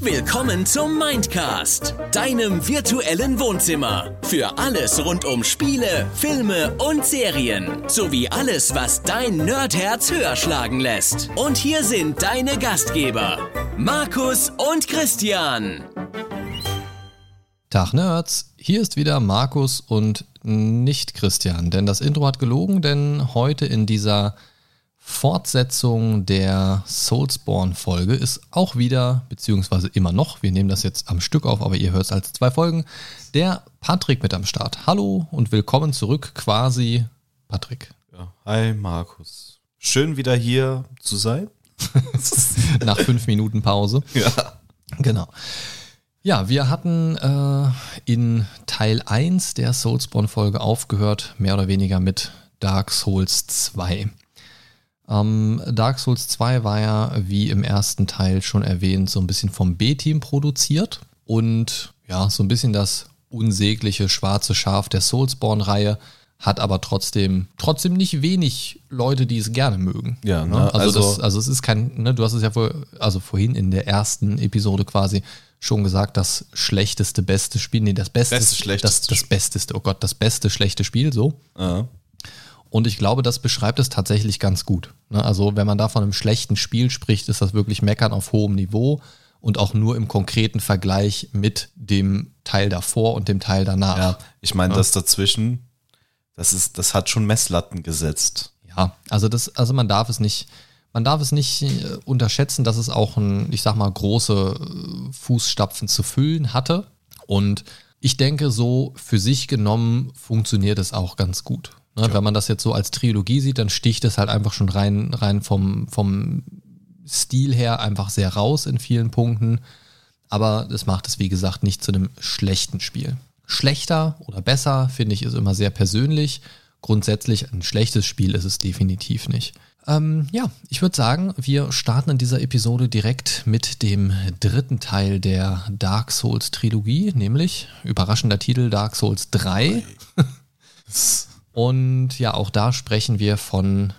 Willkommen zum Mindcast, deinem virtuellen Wohnzimmer. Für alles rund um Spiele, Filme und Serien. Sowie alles, was dein Nerdherz höher schlagen lässt. Und hier sind deine Gastgeber, Markus und Christian. Tag Nerds, hier ist wieder Markus und nicht Christian, denn das Intro hat gelogen, denn heute in dieser Fortsetzung der Soulsborne-Folge ist auch wieder, beziehungsweise immer noch, wir nehmen das jetzt am Stück auf, aber ihr hört es als zwei Folgen, der Patrick mit am Start. Hallo und willkommen zurück, quasi Patrick. Ja, hi Markus. Schön wieder hier zu sein. Nach fünf Minuten Pause. Ja. Genau. Ja, wir hatten äh, in Teil 1 der Soulsborne-Folge aufgehört, mehr oder weniger mit Dark Souls 2. Ähm, Dark Souls 2 war ja, wie im ersten Teil schon erwähnt, so ein bisschen vom B-Team produziert und ja, so ein bisschen das unsägliche schwarze Schaf der Soulsborne-Reihe, hat aber trotzdem, trotzdem nicht wenig Leute, die es gerne mögen. Ja, ne? also, also- das, also es ist kein, ne, du hast es ja vor, also vorhin in der ersten Episode quasi schon gesagt, das schlechteste, beste Spiel, nee, das beste, Beste, das, schlechteste das besteste, oh Gott, das beste, schlechte Spiel, so. Ja. Und ich glaube, das beschreibt es tatsächlich ganz gut. Ne? Also wenn man da von einem schlechten Spiel spricht, ist das wirklich Meckern auf hohem Niveau und auch nur im konkreten Vergleich mit dem Teil davor und dem Teil danach. ja, ich meine, Ja. das dazwischen, das ist, das hat schon Messlatten gesetzt. Ja, also das, also man darf es nicht, man darf es nicht äh, unterschätzen, dass es auch ein, ich sag mal, große äh, Fußstapfen zu füllen hatte. Und ich denke, so für sich genommen funktioniert es auch ganz gut. Ne? Wenn man das jetzt so als Trilogie sieht, dann sticht es halt einfach schon rein, rein vom, vom Stil her einfach sehr raus in vielen Punkten. Aber das macht es, wie gesagt, nicht zu einem schlechten Spiel. Schlechter oder besser, finde ich, ist immer sehr persönlich. Grundsätzlich ein schlechtes Spiel ist es definitiv nicht. Ähm, ja, ich würde sagen, wir starten in dieser Episode direkt mit dem dritten Teil der Dark Souls Trilogie, nämlich überraschender Titel Dark Souls 3. Und ja, auch da sprechen wir von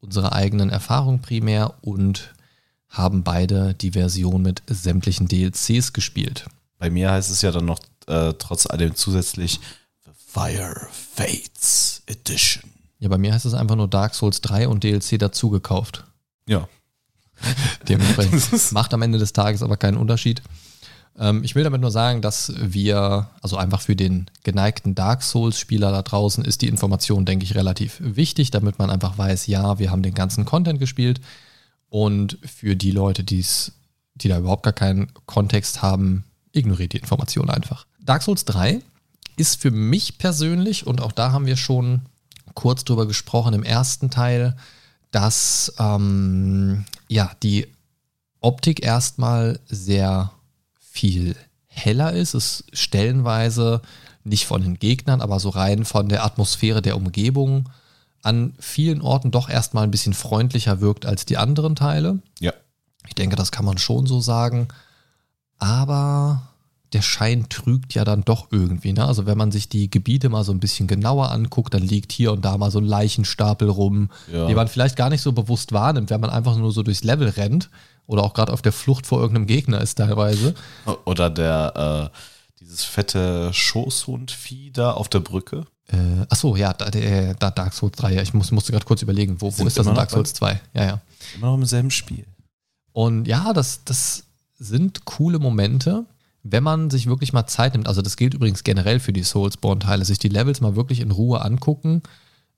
unserer eigenen Erfahrung primär und haben beide die Version mit sämtlichen DLCs gespielt. Bei mir heißt es ja dann noch äh, trotz allem zusätzlich The Fire Fates Edition. Ja, bei mir heißt es einfach nur Dark Souls 3 und DLC dazu gekauft. Ja. Dementsprechend macht am Ende des Tages aber keinen Unterschied. Ähm, ich will damit nur sagen, dass wir, also einfach für den geneigten Dark Souls-Spieler da draußen ist die Information, denke ich, relativ wichtig, damit man einfach weiß, ja, wir haben den ganzen Content gespielt. Und für die Leute, die's, die da überhaupt gar keinen Kontext haben, ignoriert die Information einfach. Dark Souls 3 ist für mich persönlich, und auch da haben wir schon kurz drüber gesprochen im ersten Teil, dass ähm, ja die Optik erstmal sehr viel heller ist. Es stellenweise nicht von den Gegnern, aber so rein von der Atmosphäre der Umgebung an vielen Orten doch erstmal ein bisschen freundlicher wirkt als die anderen Teile. Ja. Ich denke, das kann man schon so sagen. Aber der Schein trügt ja dann doch irgendwie. Ne? Also wenn man sich die Gebiete mal so ein bisschen genauer anguckt, dann liegt hier und da mal so ein Leichenstapel rum, Ja. die man vielleicht gar nicht so bewusst wahrnimmt, wenn man einfach nur so durchs Level rennt oder auch gerade auf der Flucht vor irgendeinem Gegner ist teilweise. Oder der, äh, dieses fette Schoßhundvieh da auf der Brücke. Äh, achso, ja, da, der, da Dark Souls 3, ja, ich muss, musste gerade kurz überlegen, wo, wo ist das in Dark Souls 2? Ja, ja. Immer noch im selben Spiel. Und ja, das, das sind coole Momente, wenn man sich wirklich mal Zeit nimmt. Also das gilt übrigens generell für die Soulsborne-Teile, sich die Levels mal wirklich in Ruhe angucken.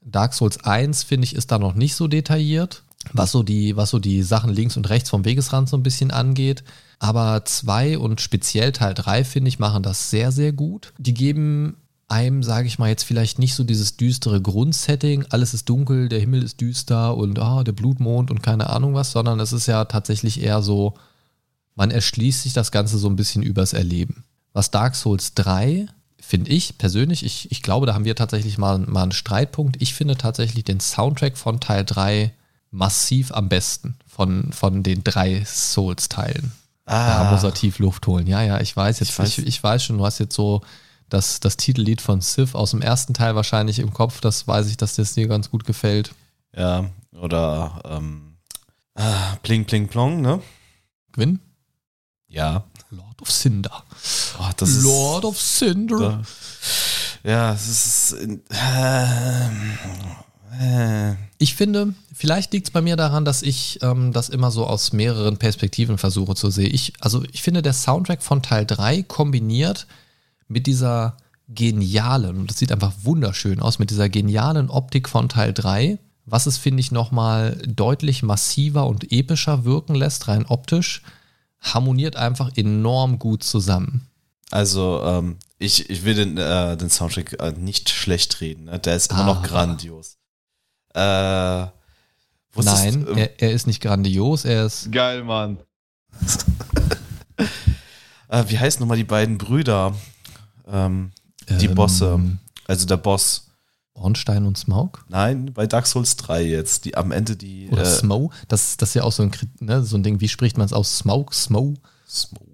Dark Souls 1, finde ich, ist da noch nicht so detailliert, was so, die, was so die Sachen links und rechts vom Wegesrand so ein bisschen angeht. Aber 2 und speziell Teil 3, finde ich, machen das sehr, sehr gut. Die geben einem, sage ich mal, jetzt vielleicht nicht so dieses düstere Grundsetting, alles ist dunkel, der Himmel ist düster und ah, der Blutmond und keine Ahnung was, sondern es ist ja tatsächlich eher so, man erschließt sich das Ganze so ein bisschen übers Erleben. Was Dark Souls 3, finde ich persönlich, ich, ich glaube, da haben wir tatsächlich mal, mal einen Streitpunkt. Ich finde tatsächlich den Soundtrack von Teil 3 massiv am besten von, von den drei Souls-Teilen. Da muss er tief Luft holen. Ja, ja, ich weiß jetzt, Ich weiß- ich, ich weiß schon, du hast jetzt so das, das Titellied von Sif aus dem ersten Teil wahrscheinlich im Kopf. Das weiß ich, dass das dir ganz gut gefällt. Ja, oder ähm, ah, Pling Pling Plong, ne? Gwyn? Ja. Lord of Cinder. Oh, das ist, Lord of Cinder. Da, ja, es ist. Äh, äh, Ich finde, vielleicht liegt es bei mir daran, dass ich ähm, das immer so aus mehreren Perspektiven versuche zu sehen. Ich, also ich finde, der Soundtrack von Teil 3 kombiniert mit dieser genialen, und das sieht einfach wunderschön aus, mit dieser genialen Optik von Teil 3, was es, finde ich, nochmal deutlich massiver und epischer wirken lässt, rein optisch, harmoniert einfach enorm gut zusammen. also, ähm, ich, ich will den, äh, den Soundtrack äh, nicht schlecht reden. Ne? Der ist immer Ah. noch grandios. Äh, Nein, ähm, er, er ist nicht grandios, er ist Geil, Mann. äh, wie heißen nochmal die beiden Brüder? Ähm, die ähm, Bosse. Also der Boss. Ornstein und Smaug. Nein, bei Dark Souls 3 jetzt. Die am Ende die. Oder äh, Smo. Das, das ist ja auch so ein, ne, so ein Ding, wie spricht man es aus? Smoke, Smo. Smoke.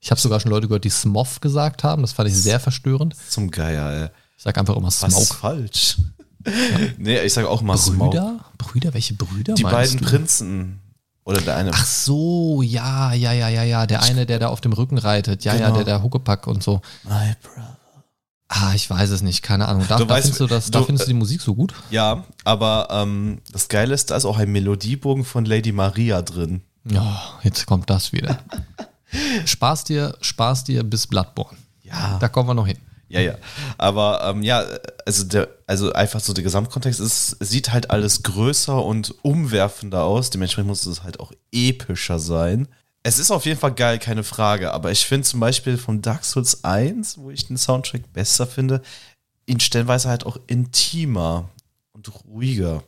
Ich habe sogar schon Leute gehört, die Smoff gesagt haben. Das fand ich sehr verstörend. Zum Geier, ey. Ich sage einfach immer Was ist Smoke. falsch? nee, ich sage auch mal Smoke. Brüder? Brüder? Welche Brüder Die beiden du? Prinzen. Oder der eine. Ach so, ja, ja, ja, ja, ja. Der eine, der da auf dem Rücken reitet. Ja, ja, Genau. der, der Huckepack und so. My brother. Ah, ich weiß es nicht, keine Ahnung. Da, Du da weißt, findest du das, da du- findest du die Musik so gut? Ja, aber ähm, das Geile ist, da ist auch ein Melodiebogen von Lady Maria drin. Ja, jetzt kommt das wieder. Spaß dir, Spaß dir bis Bloodborne. Ja. Da kommen wir noch hin. Ja, ja. Aber ähm, ja, also der, also einfach so der Gesamtkontext ist, es sieht halt alles größer und umwerfender aus. Dementsprechend muss es halt auch epischer sein. Es ist auf jeden Fall geil, keine Frage. Aber ich finde zum Beispiel von Dark Souls 1, wo ich den Soundtrack besser finde, ihn stellenweise halt auch intimer und ruhiger.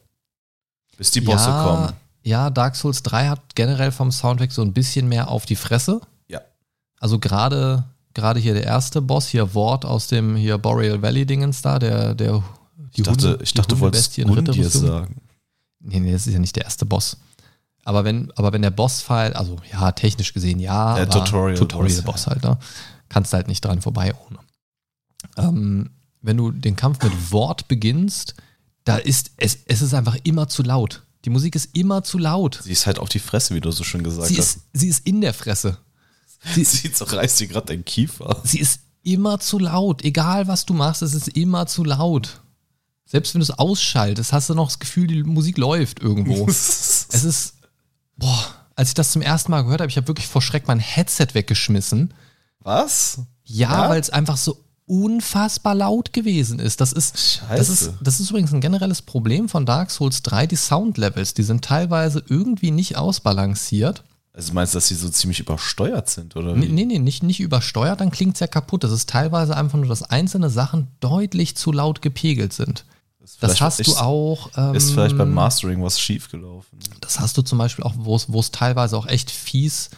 Bis die Bosse ja, kommen. Ja, Dark Souls 3 hat generell vom Soundtrack so ein bisschen mehr auf die Fresse. Ja. Also gerade gerade hier der erste Boss, hier Wort aus dem hier Boreal Valley Dingens da, der der die Ich dachte, Hunde- ich dachte du wolltest Hundebestie in Undir Ritterrüstung. sagen. Nee, nee, das ist ja nicht der erste Boss. Aber wenn, aber wenn der Boss-File, also ja, technisch gesehen ja, Der Tutorial-Boss, Tutorial-Boss ja. halt, ne? Kannst halt nicht dran vorbei ohne. Ähm, wenn du den Kampf mit Wort beginnst, da ist, es, es ist einfach immer zu laut. Die Musik ist immer zu laut. Sie ist halt auf die Fresse, wie du so schön gesagt Sie hast. ist, sie ist in der Fresse. Sie, Sie zerreißt dir gerade dein Kiefer. sie ist immer zu laut. Egal was du machst, es ist immer zu laut. Selbst wenn du es ausschaltest, hast du noch das Gefühl, die Musik läuft irgendwo. Es ist, boah, als ich das zum ersten Mal gehört habe, ich habe wirklich vor Schreck mein Headset weggeschmissen. Was? Ja, Ja? weil es einfach so unfassbar laut gewesen ist. Das ist, das ist, Scheiße. das ist übrigens ein generelles Problem von Dark Souls 3, die Soundlevels, die sind teilweise irgendwie nicht ausbalanciert. Also meinst du, dass sie so ziemlich übersteuert sind, oder wie? Nee, nee, nee nicht, nicht übersteuert, dann klingt es ja kaputt. Das ist teilweise einfach nur, dass einzelne Sachen deutlich zu laut gepegelt sind. Ist Das hast du ist- auch. Ähm, Ist vielleicht beim Mastering was schiefgelaufen. Das hast du zum Beispiel auch, wo es, teilweise auch echt fies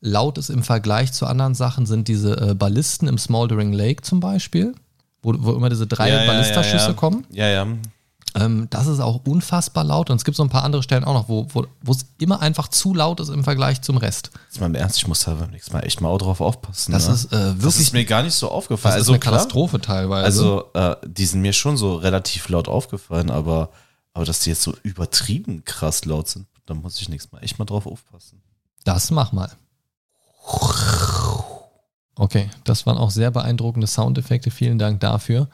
laut ist im Vergleich zu anderen Sachen, sind diese äh, Ballisten im Smoldering Lake zum Beispiel, wo, wo immer diese drei ja, Ballisterschüsse ja, ja. kommen. Ja, ja. Ähm, das ist auch unfassbar laut und es gibt so ein paar andere Stellen auch noch, wo, wo, wo es immer einfach zu laut ist im Vergleich zum Rest. Jetzt mal im Ernst, ich muss da beim nächsten Mal echt mal auch drauf aufpassen. Das ne? ist äh, das wirklich ist mir gar nicht so aufgefallen. das ist also eine klar, Katastrophe teilweise. Also, äh, die sind mir schon so relativ laut aufgefallen, aber, aber dass die jetzt so übertrieben krass laut sind, da muss ich nächstes Mal echt mal drauf aufpassen. Das mach mal. Okay, das waren auch sehr beeindruckende Soundeffekte. Vielen Dank dafür.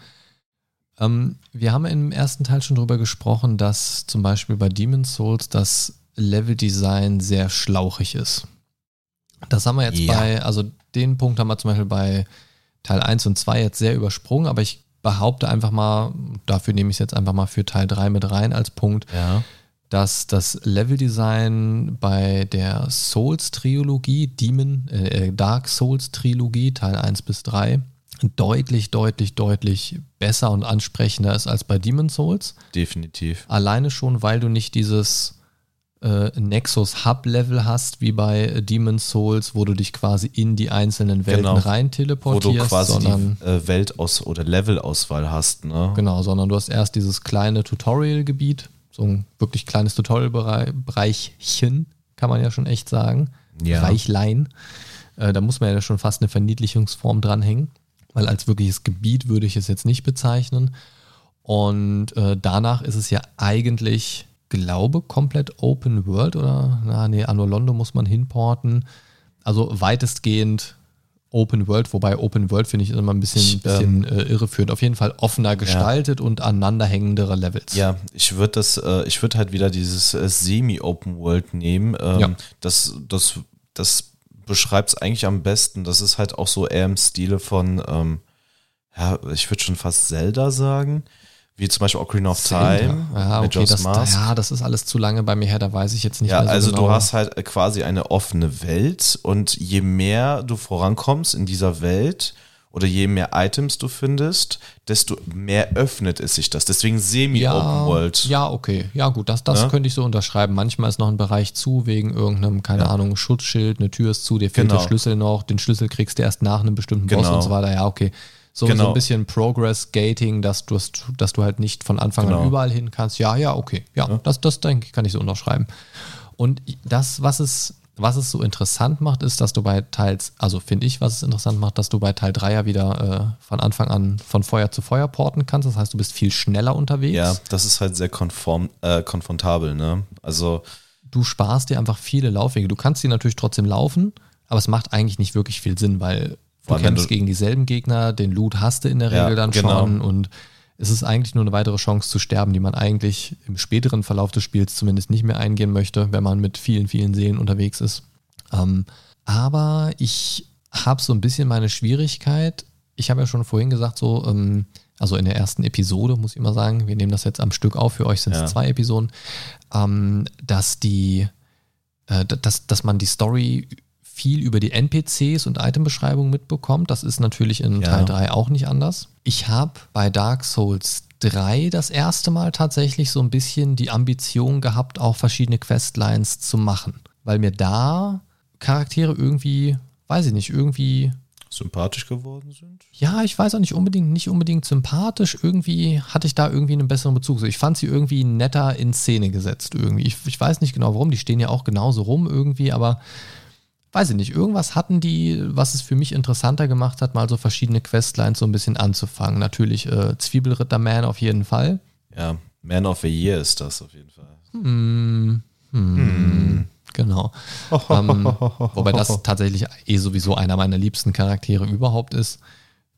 Ähm, wir haben im ersten Teil schon drüber gesprochen, dass zum Beispiel bei Demon's Souls das Leveldesign sehr schlauchig ist. Das haben wir jetzt Ja. bei, also den Punkt haben wir zum Beispiel bei Teil 1 und 2 jetzt sehr übersprungen, aber ich behaupte einfach mal, dafür nehme ich es jetzt einfach mal für Teil 3 mit rein als Punkt, Ja. dass das Leveldesign bei der Souls-Trilogie, Demon, äh, Dark Souls-Trilogie, Teil 1 bis 3, deutlich, deutlich, deutlich besser und ansprechender ist als bei Demon Souls. Definitiv. Alleine schon, weil du nicht dieses äh, Nexus Hub-Level hast, wie bei Demon Souls, wo du dich quasi in die einzelnen Welten Genau. rein Wo du teleportierst, quasi sondern die äh, Weltaus- oder Levelauswahl hast, ne? Genau, sondern du hast erst dieses kleine Tutorial-Gebiet, so ein wirklich kleines Tutorial-Bereichchen, kann man ja schon echt sagen. Ja. Reichlein. Äh, da muss man ja schon fast eine Verniedlichungsform dranhängen, weil als wirkliches Gebiet würde ich es jetzt nicht bezeichnen. Und äh, danach ist es ja eigentlich, glaube komplett Open World oder, na nee, Anno Londo muss man hinporten. also weitestgehend Open World, wobei Open World finde ich immer ein bisschen, Ich, bisschen äh, irreführend. Auf jeden Fall offener gestaltet und aneinanderhängendere Levels. Ja, ich würde das, äh, ich würde halt wieder dieses äh, Semi-Open World nehmen. Ähm, Ja. Das, das, das beschreibt es eigentlich am besten. Das ist halt auch so eher im Stile von, ähm, ja, ich würde schon fast Zelda sagen. Wie zum Beispiel Ocarina of Time, Ja, okay, das, Mask. ja, das ist alles zu lange bei mir her, da weiß ich jetzt nicht Ja, mehr so also genau. du hast halt quasi eine offene Welt und je mehr du vorankommst in dieser Welt oder je mehr Items du findest, desto mehr öffnet es sich das. Deswegen Semi-Open World. Ja, okay. Ja, gut, das, das Ja? könnte ich so unterschreiben. Manchmal ist noch ein Bereich zu, wegen irgendeinem, keine Ahnung, Schutzschild, eine Tür ist zu, dir fehlt Genau. der Schlüssel noch, den Schlüssel kriegst du erst nach einem bestimmten Boss Genau. und so weiter. Ja, okay. So, so Genau. ein bisschen Progress-Gating, dass du, dass du halt nicht von Anfang an Genau. überall hin kannst. Ja, ja, okay. Ja, das, das denke ich, kann ich so unterschreiben. Und das, was es, was es so interessant macht, ist, dass du bei Teils, also finde ich, was es interessant macht, dass du bei Teil 3 ja wieder äh, von Anfang an von Feuer zu Feuer porten kannst. Das heißt, du bist viel schneller unterwegs. Ja, das ist halt sehr konform, äh, konfrontabel, ne? Also, du sparst dir einfach viele Laufwege. Du kannst die natürlich trotzdem laufen, aber es macht eigentlich nicht wirklich viel Sinn, weil du kämpfst du- gegen dieselben Gegner, den Loot hast du in der Ja, Regel dann genau. schon und es ist eigentlich nur eine weitere Chance zu sterben, die man eigentlich im späteren Verlauf des Spiels zumindest nicht mehr eingehen möchte, wenn man mit vielen, vielen Seelen unterwegs ist. Ähm, aber ich habe so ein bisschen meine Schwierigkeit. Ich habe ja schon vorhin gesagt, so, ähm, also in der ersten Episode, muss ich immer sagen, wir nehmen das jetzt am Stück auf, für euch sind es Ja. zwei Episoden, ähm, dass die, äh, dass, dass man die Story viel über die NPCs und Itembeschreibungen mitbekommt. Das ist natürlich in Ja. Teil 3 auch nicht anders. Ich habe bei Dark Souls 3 das erste Mal tatsächlich so ein bisschen die Ambition gehabt, auch verschiedene Questlines zu machen. Weil mir da Charaktere irgendwie, weiß ich nicht, irgendwie sympathisch geworden sind. ja, ich weiß auch nicht unbedingt, nicht unbedingt sympathisch. Irgendwie hatte ich da irgendwie einen besseren Bezug. So, ich fand sie irgendwie netter in Szene gesetzt irgendwie. Ich, ich weiß nicht genau warum. Die stehen ja auch genauso rum irgendwie, aber weiß ich nicht. Irgendwas hatten die, was es für mich interessanter gemacht hat, mal so verschiedene Questlines so ein bisschen anzufangen. Natürlich äh, Zwiebelritter-Man auf jeden Fall. Ja, Man of the Year ist das auf jeden Fall. Hm, hm, Genau. ähm, wobei das tatsächlich eh sowieso einer meiner liebsten Charaktere überhaupt ist.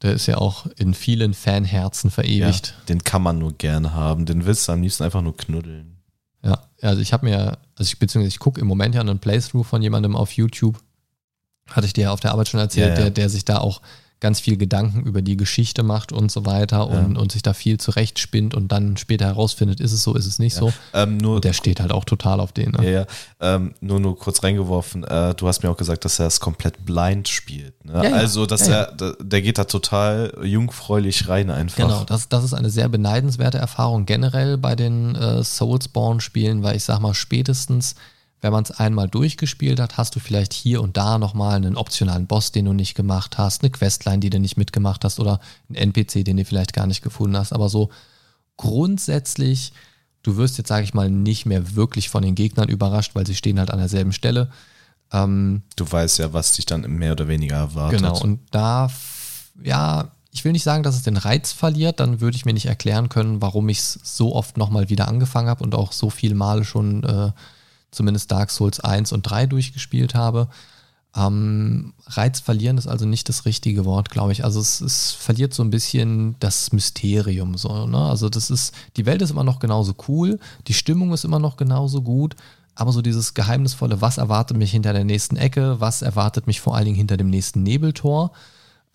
Der ist ja auch in vielen Fanherzen Ja, verewigt. den kann man nur gerne haben. Den willst du am liebsten einfach nur knuddeln. Ja, also ich habe mir, also ich beziehungsweise ich gucke im Moment ja einen Playthrough von jemandem auf YouTube. Hatte ich dir ja auf der Arbeit schon erzählt, Ja, ja. Der, der sich da auch ganz viel Gedanken über die Geschichte macht und so weiter und, und sich da viel zurechtspinnt und dann später herausfindet, ist es so, ist es nicht so. Ähm, nur, Und der steht halt auch total auf den. Ne? ja, ja, ähm, nur, nur kurz reingeworfen. Äh, du hast mir auch gesagt, dass er es komplett blind spielt. Ne? Ja, ja. Also, dass Ja, ja. er, der, der geht da total jungfräulich rein einfach. Genau, das, das ist eine sehr beneidenswerte Erfahrung generell bei den äh, Soulsborne-Spielen, weil ich sag mal, spätestens, wenn man es einmal durchgespielt hat, hast du vielleicht hier und da nochmal einen optionalen Boss, den du nicht gemacht hast, eine Questline, die du nicht mitgemacht hast oder einen NPC, den du vielleicht gar nicht gefunden hast. Aber so grundsätzlich, du wirst jetzt, sage ich mal, nicht mehr wirklich von den Gegnern überrascht, weil sie stehen halt an derselben Stelle. Ähm, Du weißt ja, was dich dann mehr oder weniger erwartet. Genau, und da, ja, ich will nicht sagen, dass es den Reiz verliert, dann würde ich mir nicht erklären können, warum ich es so oft nochmal wieder angefangen habe und auch so viele Male schon äh, zumindest Dark Souls 1 und 3 durchgespielt habe. Ähm, Reiz verlieren ist also nicht das richtige Wort, glaube ich. Also es, es verliert so ein bisschen das Mysterium. So, ne? Also das ist, die Welt ist immer noch genauso cool, die Stimmung ist immer noch genauso gut, aber so dieses geheimnisvolle, was erwartet mich hinter der nächsten Ecke, was erwartet mich vor allen Dingen hinter dem nächsten Nebeltor,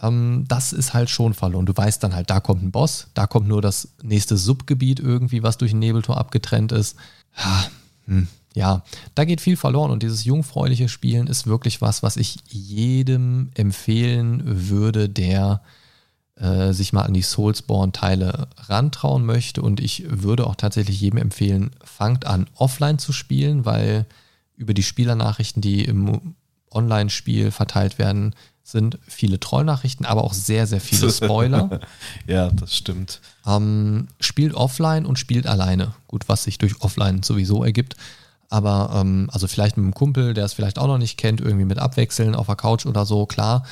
ähm, das ist halt schon verloren. Du weißt dann halt, da kommt ein Boss, da kommt nur das nächste Subgebiet irgendwie, was durch ein Nebeltor abgetrennt ist. Ja, hm, ja, da geht viel verloren und dieses jungfräuliche Spielen ist wirklich was, was ich jedem empfehlen würde, der äh, sich mal an die Soulsborne-Teile rantrauen möchte. Und ich würde auch tatsächlich jedem empfehlen, fangt an, offline zu spielen, weil über die Spielernachrichten, die im Online-Spiel verteilt werden, sind viele Trollnachrichten, aber auch sehr, sehr viele Spoiler. ja, das stimmt. Ähm, spielt offline und spielt alleine. Gut, was sich durch offline sowieso ergibt. Aber ähm, also vielleicht mit einem Kumpel, der es vielleicht auch noch nicht kennt, irgendwie mit abwechseln auf der Couch oder so, klar.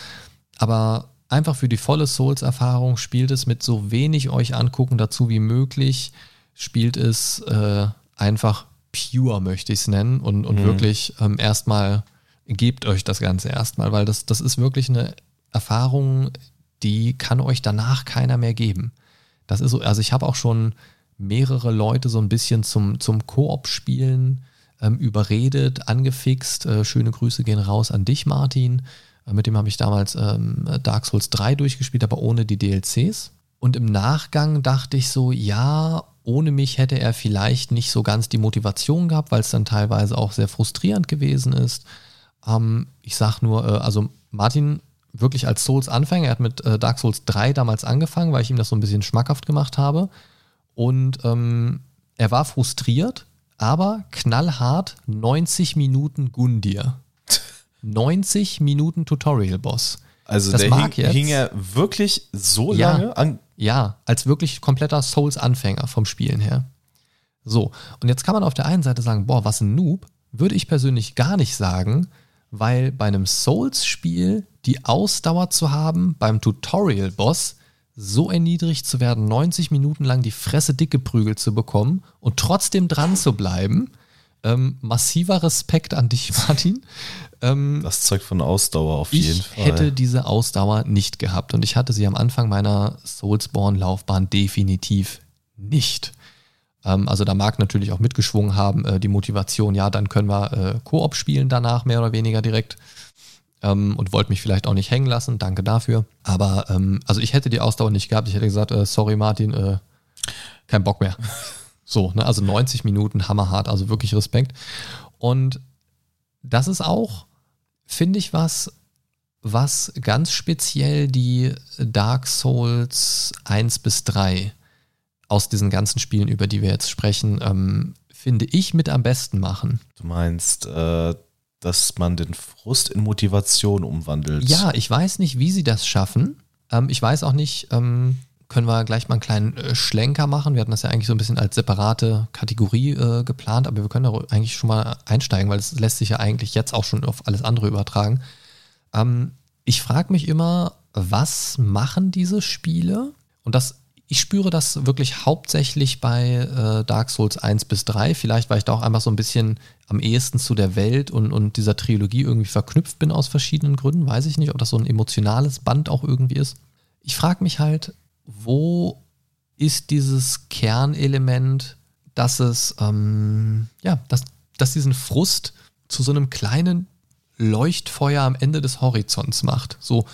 Aber einfach für die volle Souls-Erfahrung spielt es mit so wenig euch angucken dazu wie möglich. Spielt es äh, einfach pure, möchte ich es nennen. Und, und wirklich ähm, erstmal gebt euch das Ganze erstmal, weil das, das ist wirklich eine Erfahrung, die kann euch danach keiner mehr geben. Das ist so, also ich habe auch schon mehrere Leute so ein bisschen zum, zum Koop-Spielen ähm, überredet, angefixt. Äh, schöne Grüße gehen raus an dich, Martin. Äh, mit dem habe ich damals ähm, Dark Souls 3 durchgespielt, aber ohne die DLCs. Und im Nachgang dachte ich so, ja, ohne mich hätte er vielleicht nicht so ganz die Motivation gehabt, weil es dann teilweise auch sehr frustrierend gewesen ist. Ähm, ich sag nur, äh, also Martin wirklich als Souls-Anfänger, er hat mit äh, Dark Souls 3 damals angefangen, weil ich ihm das so ein bisschen schmackhaft gemacht habe. Und ähm, er war frustriert, aber knallhart 90 Minuten Gundir. 90 Minuten Tutorial-Boss. Also Das der mag hing, jetzt- hing er wirklich so Ja. lange an. Ja, als wirklich kompletter Souls-Anfänger vom Spielen her. So, und jetzt kann man auf der einen Seite sagen, boah, was ein Noob, würde ich persönlich gar nicht sagen, weil bei einem Souls-Spiel die Ausdauer zu haben, beim Tutorial-Boss so erniedrigt zu werden, 90 Minuten lang die Fresse dick geprügelt zu bekommen und trotzdem dran zu bleiben, ähm, massiver Respekt an dich, Martin. Ähm, Das zeugt von Ausdauer auf jeden ich Fall. hätte diese Ausdauer nicht gehabt und ich hatte sie am Anfang meiner Soulsborne-Laufbahn definitiv nicht. Ähm, also da mag natürlich auch mitgeschwungen haben, äh, die Motivation, ja, dann können wir äh, Koop spielen danach, mehr oder weniger direkt. Ähm, und wollte mich vielleicht auch nicht hängen lassen, danke dafür. Aber ähm, also ich hätte die Ausdauer nicht gehabt, ich hätte gesagt, äh, sorry Martin, äh, kein Bock mehr. So, ne? also 90 Minuten hammerhart, also wirklich Respekt. Und das ist auch, finde ich, was, was ganz speziell die Dark Souls 1 bis 3 aus diesen ganzen Spielen, über die wir jetzt sprechen, ähm, finde ich mit am besten machen. Du meinst, äh, dass man den Frust in Motivation umwandelt. Ja, ich weiß nicht, wie sie das schaffen. Ähm, ich weiß auch nicht, ähm, können wir gleich mal einen kleinen äh, Schlenker machen. Wir hatten das ja eigentlich so ein bisschen als separate Kategorie äh, geplant, aber wir können da eigentlich schon mal einsteigen, weil es lässt sich ja eigentlich jetzt auch schon auf alles andere übertragen. Ähm, ich frage mich immer, was machen diese Spiele? Und das, ich spüre das wirklich hauptsächlich bei äh, Dark Souls 1 bis 3. Vielleicht, weil ich da auch einfach so ein bisschen am ehesten zu der Welt und, und dieser Trilogie irgendwie verknüpft bin aus verschiedenen Gründen. Weiß ich nicht, ob das so ein emotionales Band auch irgendwie ist. Ich frage mich halt, wo ist dieses Kernelement, dass es, ähm, ja, dass, dass diesen Frust zu so einem kleinen Leuchtfeuer am Ende des Horizonts macht. So,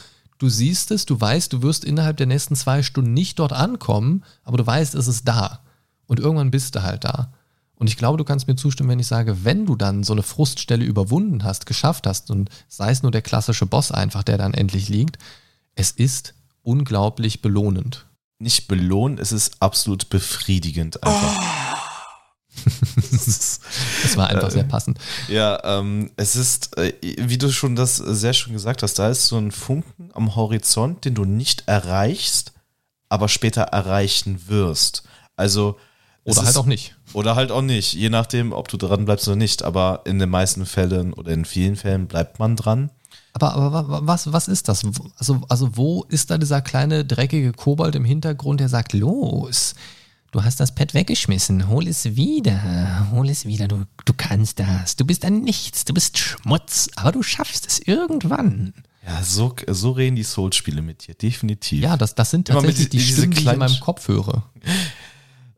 du siehst es, du weißt, du wirst innerhalb der nächsten zwei Stunden nicht dort ankommen, aber du weißt, es ist da. Und irgendwann bist du halt da. Und ich glaube, du kannst mir zustimmen, wenn ich sage, wenn du dann so eine Fruststelle überwunden hast, geschafft hast und sei es nur der klassische Boss einfach, der dann endlich liegt, es ist unglaublich belohnend. Nicht belohnt, es ist absolut befriedigend einfach. Das war einfach sehr passend. Ja, ähm, es ist, äh, wie du schon das sehr schön gesagt hast, da ist so ein Funken am Horizont, den du nicht erreichst, aber später erreichen wirst. Also Oder halt ist- auch nicht. Oder halt auch nicht, je nachdem, ob du dran bleibst oder nicht. Aber in den meisten Fällen oder in vielen Fällen bleibt man dran. Aber, aber wa- wa- was, was ist das? Also, also wo ist da dieser kleine dreckige Kobold im Hintergrund, der sagt, los, du hast das Pad weggeschmissen, hol es wieder, hol es wieder, du, du kannst das, du bist ein Nichts, du bist Schmutz, aber du schaffst es irgendwann. Ja, so, so reden die Souls-Spiele mit dir, definitiv. Ja, das, das sind tatsächlich die diese Stimmen, die ich in meinem Kopf höre.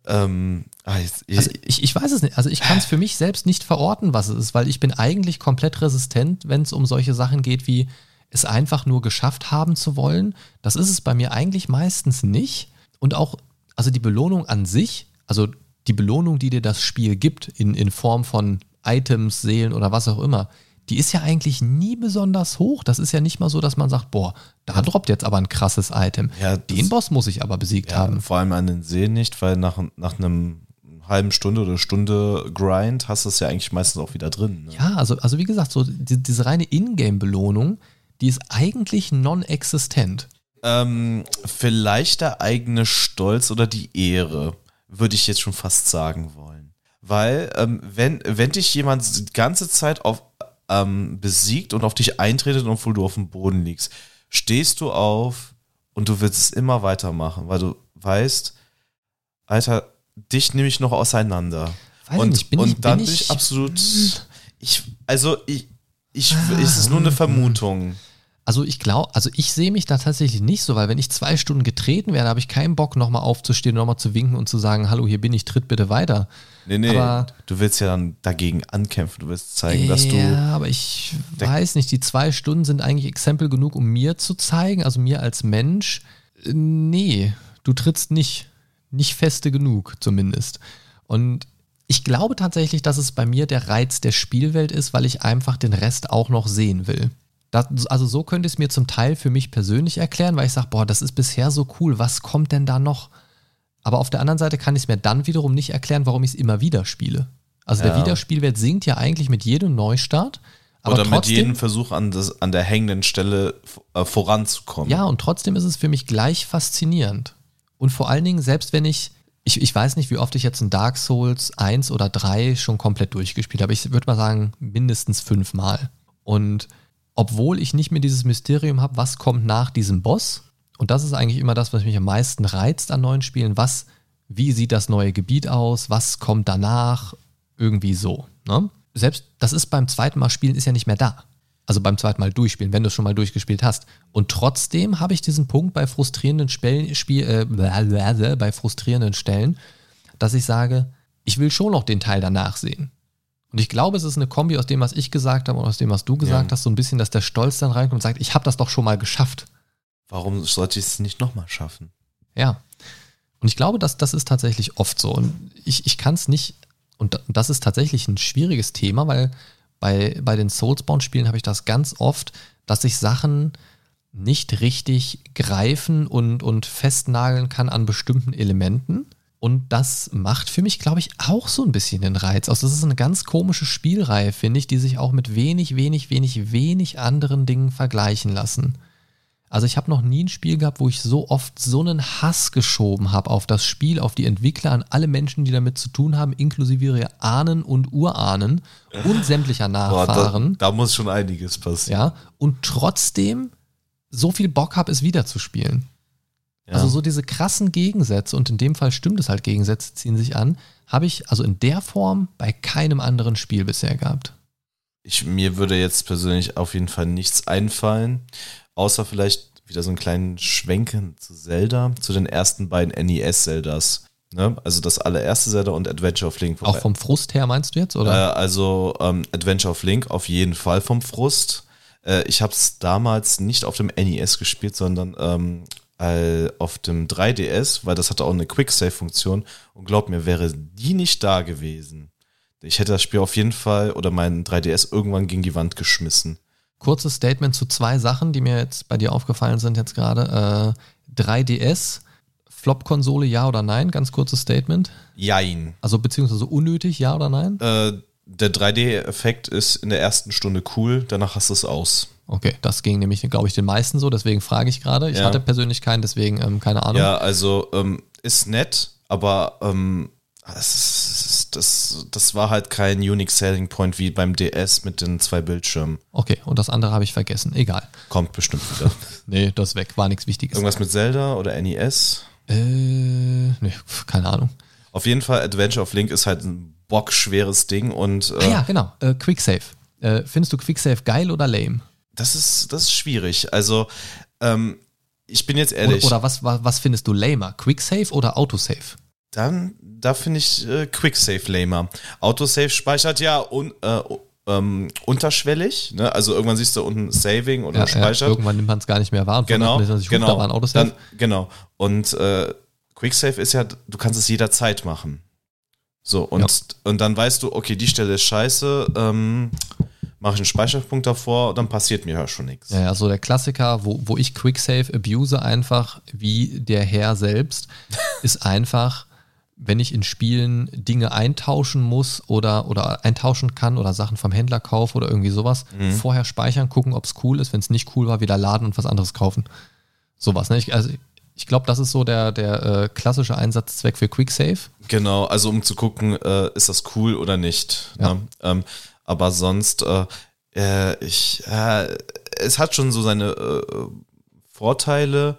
Ähm, ah, jetzt, Also ich, ich weiß es nicht. Also ich kann es für mich selbst nicht verorten, was es ist, weil ich bin eigentlich komplett resistent, wenn es um solche Sachen geht, wie es einfach nur geschafft haben zu wollen. Das ist es bei mir eigentlich meistens nicht. Und auch, also die Belohnung an sich, also die Belohnung, die dir das Spiel gibt, in, in Form von Items, Seelen oder was auch immer, die ist ja eigentlich nie besonders hoch. Das ist ja nicht mal so, dass man sagt, boah, da droppt jetzt aber ein krasses Item. Ja, Den Boss muss ich aber besiegt ja, haben. vor allem an den Seen nicht, weil nach, nach einem halben Stunde oder Stunde Grind hast du es ja eigentlich meistens auch wieder drin. Ne? Ja, also, also wie gesagt, so die, diese reine Ingame-Belohnung, die ist eigentlich non-existent. Ähm, vielleicht der eigene Stolz oder die Ehre, würde ich jetzt schon fast sagen wollen. Weil, ähm, wenn, wenn dich jemand die ganze Zeit auf, ähm, besiegt und auf dich eintretet, obwohl du auf dem Boden liegst, stehst du auf und du willst es immer weitermachen, weil du weißt, Alter, dich nehme ich noch auseinander. Weiß ich und nicht, und ich- dann bin bin ich, ich- absolut. Ich, also ich, Ich, es ist nur eine Vermutung. Also ich glaube, also ich sehe mich da tatsächlich nicht so, weil wenn ich zwei Stunden getreten werde, habe ich keinen Bock, nochmal aufzustehen, nochmal zu winken und zu sagen, hallo, hier bin ich, tritt bitte weiter. Nee, nee, Aber- du willst ja dann dagegen ankämpfen. Du willst zeigen, dass du. Ja, aber ich weiß nicht, die zwei Stunden sind eigentlich Exempel genug, um mir zu zeigen, also mir als Mensch, äh, nee, du trittst nicht, nicht feste genug zumindest. Und ich glaube tatsächlich, dass es bei mir der Reiz der Spielwelt ist, weil ich einfach den Rest auch noch sehen will. Das, also so könnte ich es mir zum Teil für mich persönlich erklären, weil ich sage, boah, das ist bisher so cool, was kommt denn da noch? Aber auf der anderen Seite kann ich es mir dann wiederum nicht erklären, warum ich es immer wieder spiele. Also der Ja. Wiederspielwert sinkt ja eigentlich mit jedem Neustart. Aber oder mit trotzdem, jedem Versuch an, das, an der hängenden Stelle äh, voranzukommen. Ja, und trotzdem ist es für mich gleich faszinierend. Und vor allen Dingen, selbst wenn ich, ich, ich weiß nicht, wie oft ich jetzt ein Dark Souls 1 oder 3 schon komplett durchgespielt habe. Ich würde mal sagen, mindestens fünfmal. Und obwohl ich nicht mehr dieses Mysterium habe, was kommt nach diesem Boss, und das ist eigentlich immer das, was mich am meisten reizt an neuen Spielen, was, wie sieht das neue Gebiet aus, was kommt danach, irgendwie so. Ne? Selbst das ist beim zweiten Mal spielen, ist ja nicht mehr da. Also beim zweiten Mal durchspielen, wenn du es schon mal durchgespielt hast. Und trotzdem habe ich diesen Punkt bei frustrierenden Spellen, Spiel, äh, bei frustrierenden Stellen, dass ich sage, ich will schon noch den Teil danach sehen. Und ich glaube, es ist eine Kombi aus dem, was ich gesagt habe und aus dem, was du gesagt Ja. hast, so ein bisschen, dass der Stolz dann reinkommt und sagt, ich habe das doch schon mal geschafft. Warum sollte ich es nicht nochmal schaffen? Ja. Und ich glaube, dass das ist tatsächlich oft so. Und ich, ich kann es nicht, und da- das ist tatsächlich ein schwieriges Thema, weil bei, bei den Soulsbound-Spielen habe ich das ganz oft, dass ich Sachen nicht richtig greifen und, und festnageln kann an bestimmten Elementen. Und das macht für mich, glaube ich, auch so ein bisschen den Reiz aus. Das ist eine ganz komische Spielreihe, finde ich, die sich auch mit wenig, wenig, wenig, wenig anderen Dingen vergleichen lassen. Also ich habe noch nie ein Spiel gehabt, wo ich so oft so einen Hass geschoben habe auf das Spiel, auf die Entwickler, an alle Menschen, die damit zu tun haben, inklusive ihre Ahnen und Urahnen und sämtlicher Boah, da, Nachfahren. da muss schon einiges passieren. ja, und trotzdem so viel Bock habe, es wieder zu spielen. Ja. Also so diese krassen Gegensätze, und in dem Fall stimmt es halt, Gegensätze ziehen sich an, habe ich also in der Form bei keinem anderen Spiel bisher gehabt. Ich, mir würde jetzt persönlich auf jeden Fall nichts einfallen, außer vielleicht wieder so einen kleinen Schwenken zu Zelda, zu den ersten beiden NES-Zeldas. Ne? Also das allererste Zelda und Adventure of Link. Auch vom Frust her meinst du jetzt, oder? Äh, also ähm, Adventure of Link auf jeden Fall vom Frust. Äh, ich habe es damals nicht auf dem NES gespielt, sondern ähm, äh, auf dem 3DS, weil das hatte auch eine Quick-Save-Funktion. Und glaub mir, wäre die nicht da gewesen, ich hätte das Spiel auf jeden Fall oder mein 3DS irgendwann gegen die Wand geschmissen. Kurzes Statement zu zwei Sachen, die mir jetzt bei dir aufgefallen sind jetzt gerade. Äh, 3DS, Flop-Konsole, ja oder nein? Ganz kurzes Statement. Jein. Also beziehungsweise unnötig, ja oder nein? Äh, der 3D-Effekt ist in der ersten Stunde cool, danach hast du es aus. Okay, das ging nämlich, glaube ich, den meisten so, deswegen frage ich gerade. Ich Ja. hatte persönlich keinen, deswegen ähm, keine Ahnung. Ja, also ähm, ist nett, aber ähm, das, das, das war halt kein Unique Selling Point wie beim DS mit den zwei Bildschirmen. Okay, und das andere habe ich vergessen. Egal. Kommt bestimmt wieder. Nee, das ist weg, war nichts Wichtiges. Irgendwas mit Zelda oder NES? Äh, nee, keine Ahnung. Auf jeden Fall, Adventure of Link ist halt ein bockschweres Ding und äh, Ah ja, genau. Äh, Quicksave. Äh, findest du Quicksave geil oder lame? Das, ist, das ist schwierig. Also, ähm, ich bin jetzt Oder, ehrlich, oder was, was, was findest du lamer? Quicksave oder Autosave? dann, da finde ich äh, Quicksave lamer. Autosave speichert ja un, äh, ähm, unterschwellig, ne? also irgendwann siehst du unten Saving oder Ja, ja, speichert. irgendwann nimmt man es gar nicht mehr wahr. Und Genau, sich, huch, genau. Da war ein Autosave. Dann, genau. Und äh, Quicksave ist ja, du kannst es jederzeit machen. So, und, Ja. und dann weißt du, okay, die Stelle ist scheiße, ähm, mache ich einen Speicherpunkt davor, dann passiert mir ja schon nichts. Ja, ja, so der Klassiker, wo, wo ich Quicksave abuse einfach wie der Herr selbst, ist einfach, wenn ich in Spielen Dinge eintauschen muss oder, oder eintauschen kann oder Sachen vom Händler kaufe oder irgendwie sowas, vorher speichern, gucken, ob es cool ist, wenn es nicht cool war, wieder laden und was anderes kaufen. Sowas, ne? Ich, also ich glaube, das ist so der, der äh, klassische Einsatzzweck für Quicksave. Genau, also um zu gucken, äh, ist das cool oder nicht. Ja. Ne? Ähm, aber sonst, äh, äh, ich, äh, es hat schon so seine äh, Vorteile,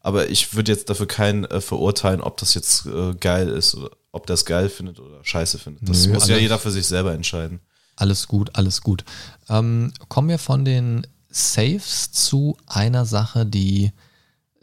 aber ich würde jetzt dafür keinen äh, verurteilen, ob das jetzt äh, geil ist oder ob das geil findet oder scheiße findet. Das Nö, muss ja jeder für sich selber entscheiden. Alles gut, alles gut. Ähm, kommen wir von den Saves zu einer Sache, die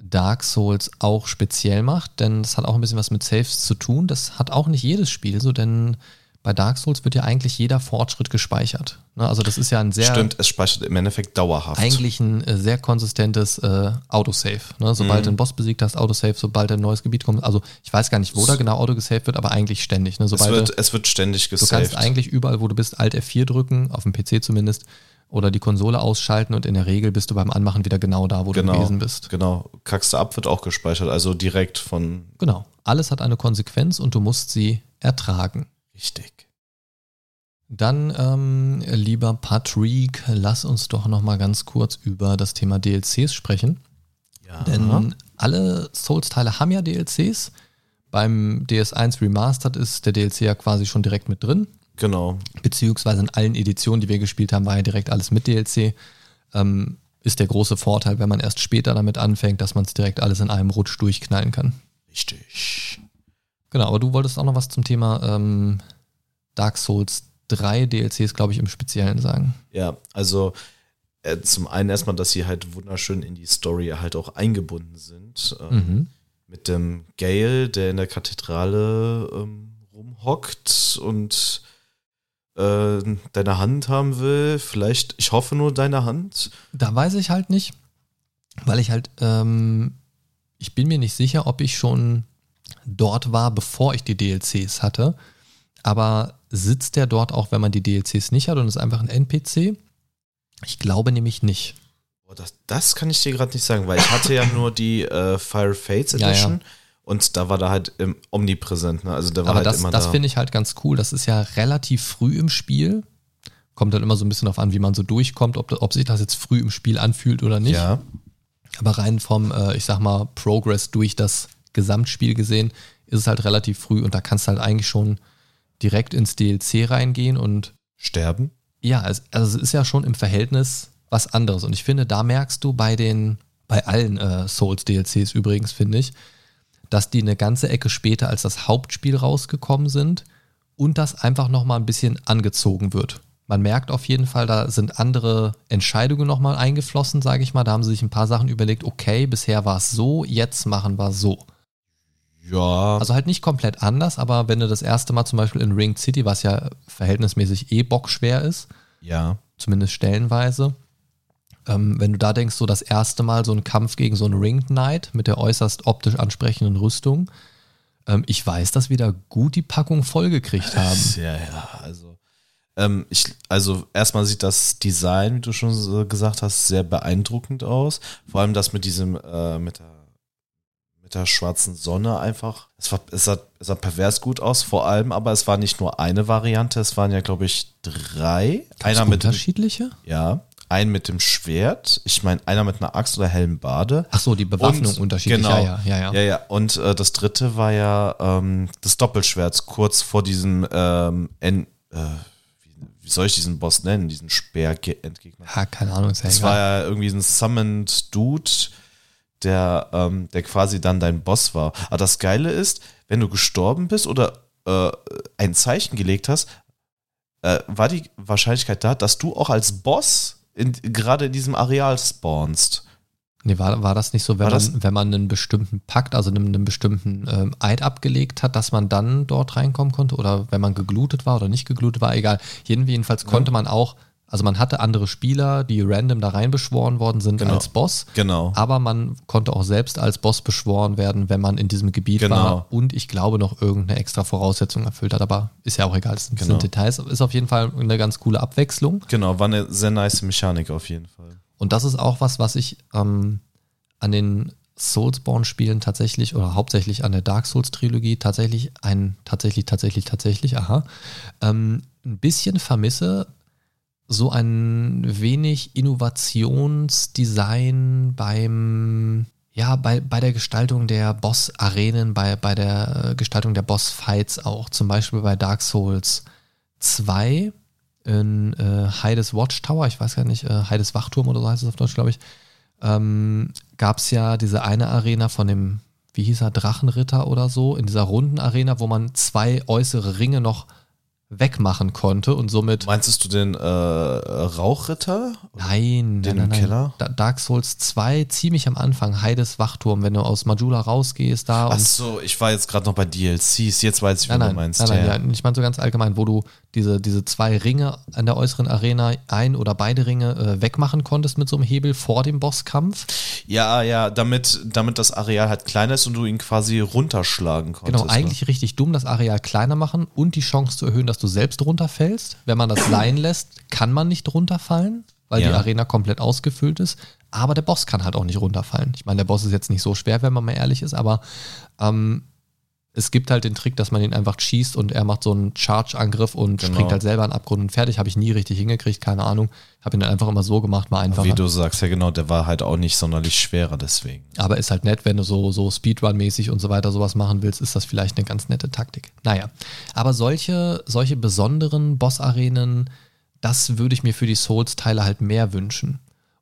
Dark Souls auch speziell macht, denn es hat auch ein bisschen was mit Saves zu tun. Das hat auch nicht jedes Spiel so, denn bei Dark Souls wird ja eigentlich jeder Fortschritt gespeichert. Ne, also das ist ja ein sehr Stimmt, es speichert im Endeffekt dauerhaft. eigentlich ein äh, sehr konsistentes äh, Autosave. Ne? Sobald Mhm. du einen Boss besiegt hast, Autosave, sobald ein neues Gebiet kommt. Also ich weiß gar nicht, wo da genau Auto gesaved wird, aber eigentlich ständig. Ne? es, wird, du, es wird ständig du gesaved. kannst eigentlich überall, wo du bist, Alt F4 drücken, auf dem PC zumindest, oder die Konsole ausschalten und in der Regel bist du beim Anmachen wieder genau da, wo du genau, gewesen bist. Genau. Kackst du ab, wird auch gespeichert, also direkt von. Genau. Alles hat eine Konsequenz und du musst sie ertragen. Richtig. Dann, ähm, lieber Patrick, lass uns doch noch mal ganz kurz über das Thema DLCs sprechen. Ja. Denn alle Souls-Teile haben ja DLCs. Beim DS1 Remastered ist der DLC ja quasi schon direkt mit drin. genau. Beziehungsweise in allen Editionen, die wir gespielt haben, war ja direkt alles mit DLC. Ähm, ist der große Vorteil, wenn man erst später damit anfängt, dass man es direkt alles in einem Rutsch durchknallen kann. Richtig. Genau, aber du wolltest auch noch was zum Thema ähm, Dark Souls 3 DLCs, glaube ich, im Speziellen sagen. Ja, also äh, zum einen erstmal, dass sie halt wunderschön in die Story halt auch eingebunden sind. Ähm, Mhm. Mit dem Gale, der in der Kathedrale ähm, rumhockt und äh, deine Hand haben will. Vielleicht, ich hoffe nur deine Hand. Da weiß ich halt nicht, weil ich halt, ähm, ich bin mir nicht sicher, ob ich schon dort war, bevor ich die DLCs hatte. Aber sitzt der dort auch, wenn man die DLCs nicht hat und ist einfach ein NPC? Ich glaube nämlich nicht. Das, das kann ich dir gerade nicht sagen, weil ich hatte ja nur die äh, Fire Fates Ja, ja. Edition und da war da halt im, omnipräsent. Ne? Also der war Aber halt das, immer das da. finde ich halt ganz cool. Das ist ja relativ früh im Spiel. Kommt dann immer so ein bisschen darauf an, wie man so durchkommt, ob, ob sich das jetzt früh im Spiel anfühlt oder nicht. Ja, Aber rein vom, äh, ich sag mal, Progress durch das Gesamtspiel gesehen, ist es halt relativ früh und da kannst du halt eigentlich schon direkt ins DLC reingehen und sterben. ja, es, also es ist ja schon im Verhältnis was anderes. Und ich finde, da merkst du bei den, bei allen äh, Souls-DLCs übrigens, finde ich, dass die eine ganze Ecke später als das Hauptspiel rausgekommen sind und das einfach nochmal ein bisschen angezogen wird. Man merkt auf jeden Fall, da sind andere Entscheidungen nochmal eingeflossen, sage ich mal. Da haben sie sich ein paar Sachen überlegt, okay, bisher war es so, jetzt machen wir so. Ja, Also halt nicht komplett anders, aber wenn du das erste Mal zum Beispiel in Ring City, was ja verhältnismäßig eh bockschwer ist, ja. zumindest stellenweise. Ähm, wenn du da denkst, so das erste Mal so ein Kampf gegen so einen Ring Knight mit der äußerst optisch ansprechenden Rüstung. Ähm, ich weiß, dass wir da gut die Packung vollgekriegt haben. Ja, ja, also. Ähm, ich, also erstmal sieht das Design, wie du schon so gesagt hast, sehr beeindruckend aus. Vor allem das mit diesem, äh, mit der, mit der schwarzen Sonne einfach. Es, war, es, sah, es sah pervers gut aus, vor allem, aber es war nicht nur eine Variante, es waren ja, glaube ich, drei. Gab's einer mit unterschiedliche? ja, ein mit dem Schwert, ich meine, einer mit einer Axt oder hellen Bade. Ach so, die Bewaffnung Und- unterschiedlich. Genau. Ja, ja, ja, ja. Ja, ja. Und äh, das dritte war ja ähm, das Doppelschwert, kurz vor diesem, ähm, en, äh, wie, soll ich diesen Boss nennen, diesen Speer-Endgegner. Ja, keine Ahnung, ist ja Das egal. war ja irgendwie ein Summoned Dude, der, ähm, der quasi dann dein Boss war. Aber das Geile ist, wenn du gestorben bist oder äh, ein Zeichen gelegt hast, äh, war die Wahrscheinlichkeit da, dass du auch als Boss in, gerade in diesem Areal spawnst. Nee, war, war das nicht so, wenn, man, wenn man einen bestimmten Pakt, also einen, einen bestimmten ähm, Eid abgelegt hat, dass man dann dort reinkommen konnte? Oder wenn man geglutet war oder nicht geglutet war, egal. Jeden- Jedenfalls konnte man auch, also man hatte andere Spieler, die random da rein beschworen worden sind Genau. als Boss. Genau. Aber man konnte auch selbst als Boss beschworen werden, wenn man in diesem Gebiet Genau. war und ich glaube noch irgendeine extra Voraussetzung erfüllt hat. Aber ist ja auch egal, das sind, Genau. sind Details. Ist auf jeden Fall eine ganz coole Abwechslung. Genau, war eine sehr nice Mechanik auf jeden Fall. Und das ist auch was, was ich ähm, an den Soulsborne-Spielen tatsächlich oder hauptsächlich an der Dark Souls-Trilogie tatsächlich ein, tatsächlich, tatsächlich, tatsächlich, aha, ähm, ein bisschen vermisse. So ein wenig Innovationsdesign beim, ja, bei, bei der Gestaltung der Boss-Arenen, bei, bei der Gestaltung der Boss-Fights auch. Zum Beispiel bei Dark Souls 2 in äh, Heides Watchtower, ich weiß gar nicht, äh, Heides Wachturm oder so heißt es auf Deutsch, glaube ich, ähm, gab es ja diese eine Arena von dem, wie hieß er, Drachenritter oder so, in dieser runden Arena, wo man zwei äußere Ringe noch wegmachen konnte und somit. Meintest du den äh, Rauchritter? Nein, Den nein, nein, Keller? Da- Dark Souls 2, ziemlich am Anfang, Heides Wachturm, wenn du aus Majula rausgehst, da Ach so, ich war jetzt gerade noch bei DLCs. Jetzt weiß ich, wie Nein, du nein, meinst. nein, nein, ja. ja, ich meine so ganz allgemein, wo du diese, diese zwei Ringe an der äußeren Arena, ein oder beide Ringe äh, wegmachen konntest mit so einem Hebel vor dem Bosskampf. ja, ja, damit, damit das Areal halt kleiner ist und du ihn quasi runterschlagen konntest. Genau, eigentlich richtig dumm, das Areal kleiner machen und die Chance zu erhöhen, dass du selbst runterfällst. Wenn man das leihen lässt, kann man nicht runterfallen, weil die Ja. Arena komplett ausgefüllt ist. Aber der Boss kann halt auch nicht runterfallen. Ich meine, der Boss ist jetzt nicht so schwer, wenn man mal ehrlich ist, aber ähm, es gibt halt den Trick, dass man ihn einfach schießt und er macht so einen Charge-Angriff und Genau. springt halt selber in den Abgrund und fertig. Habe ich nie richtig hingekriegt, keine Ahnung. Habe ihn dann einfach immer so gemacht, mal einfach. Wie du sagst, ja genau, der war halt auch nicht sonderlich schwerer deswegen. Aber ist halt nett, wenn du so, so Speedrun-mäßig und so weiter sowas machen willst, ist das vielleicht eine ganz nette Taktik. Naja, aber solche, solche besonderen Boss-Arenen, das würde ich mir für die Souls-Teile halt mehr wünschen.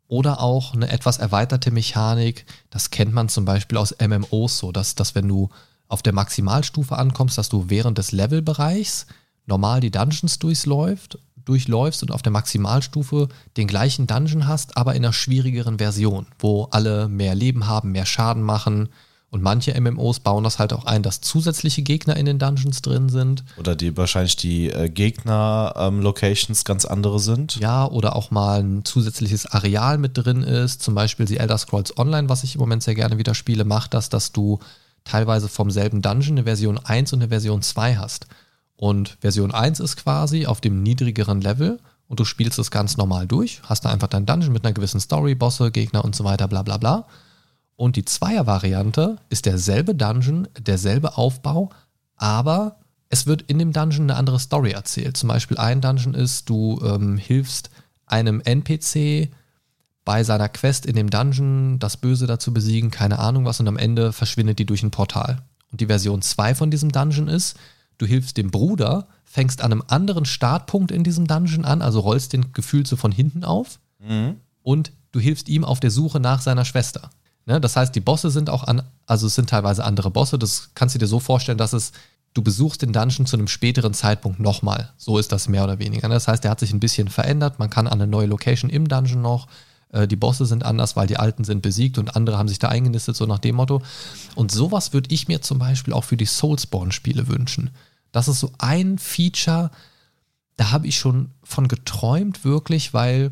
Oder auch eine etwas erweiterte Mechanik, das kennt man zum Beispiel aus MMOs so, dass, dass wenn du auf der Maximalstufe ankommst, dass du während des Levelbereichs normal die Dungeons durchläuft, durchläufst und auf der Maximalstufe den gleichen Dungeon hast, aber in einer schwierigeren Version, wo alle mehr Leben haben, mehr Schaden machen. Und manche MMOs bauen das halt auch ein, dass zusätzliche Gegner in den Dungeons drin sind. Oder die wahrscheinlich die äh, Gegner-Locations ganz andere sind. Ja, oder auch mal ein zusätzliches Areal mit drin ist. Zum Beispiel die Elder Scrolls Online, was ich im Moment sehr gerne wieder spiele, macht das, dass du teilweise vom selben Dungeon eine Version 1 und eine Version 2 hast. Und Version 1 ist quasi auf dem niedrigeren Level und du spielst es ganz normal durch, hast da einfach dein Dungeon mit einer gewissen Story, Bosse, Gegner und so weiter, bla bla bla. Und die Zweier-Variante ist derselbe Dungeon, derselbe Aufbau, aber es wird in dem Dungeon eine andere Story erzählt. Zum Beispiel ein Dungeon ist, du ähm, hilfst einem NPC bei seiner Quest in dem Dungeon, das Böse dazu besiegen, keine Ahnung was, und am Ende verschwindet die durch ein Portal. Und die Version 2 von diesem Dungeon ist, du hilfst dem Bruder, fängst an einem anderen Startpunkt in diesem Dungeon an, also rollst den gefühlt so von hinten auf und du hilfst ihm auf der Suche nach seiner Schwester. Ne? Das heißt, die Bosse sind auch an, also es sind teilweise andere Bosse. Das kannst du dir so vorstellen, dass es, du besuchst den Dungeon zu einem späteren Zeitpunkt nochmal. So ist das mehr oder weniger. ne? Das heißt, der hat sich ein bisschen verändert. Man kann an eine neue Location im Dungeon noch. Äh, Die Bosse sind anders, weil die alten sind besiegt und andere haben sich da eingenistet, so nach dem Motto. Und sowas würde ich mir zum Beispiel auch für die Soulsborne-Spiele wünschen. Das ist so ein Feature, da habe ich schon von geträumt, wirklich, weil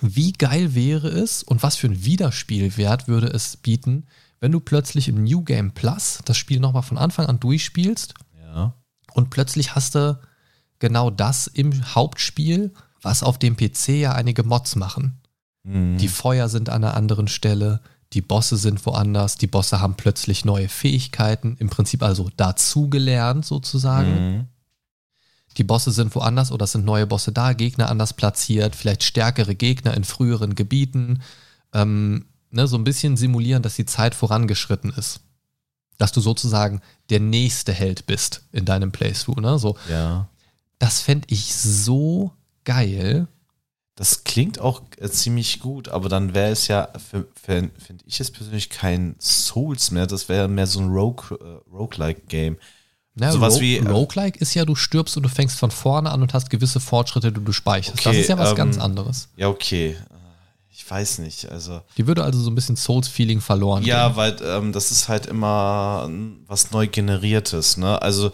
wie geil wäre es und was für ein Wiederspielwert würde es bieten, wenn du plötzlich im New Game Plus das Spiel nochmal von Anfang an durchspielst Ja. und plötzlich hast du genau das im Hauptspiel, was auf dem PC ja einige Mods machen. Mhm. Die Feuer sind an einer anderen Stelle, die Bosse sind woanders, die Bosse haben plötzlich neue Fähigkeiten, im Prinzip also dazugelernt sozusagen. Mhm. Die Bosse sind woanders oder es sind neue Bosse da, Gegner anders platziert, vielleicht stärkere Gegner in früheren Gebieten. Ähm, ne, so ein bisschen simulieren, dass die Zeit vorangeschritten ist. Dass du sozusagen der nächste Held bist in deinem Playthrough. Ne? So, Ja. das fände ich so geil. Das klingt auch äh, ziemlich gut, aber dann wäre es ja, finde ich es persönlich kein Souls mehr, das wäre mehr so ein Rogue, äh, Roguelike-Game. Ne, Sowas Ro wie, äh, Roguelike ist ja, du stirbst und du fängst von vorne an und hast gewisse Fortschritte, die du speicherst. das Okay, ist ja was ähm, ganz anderes. Ja, okay. Äh, Ich weiß nicht, also. Die würde also so ein bisschen Souls-Feeling verloren Ja, gehen. weil ähm, das ist halt immer ähm, was neu generiertes, ne? Also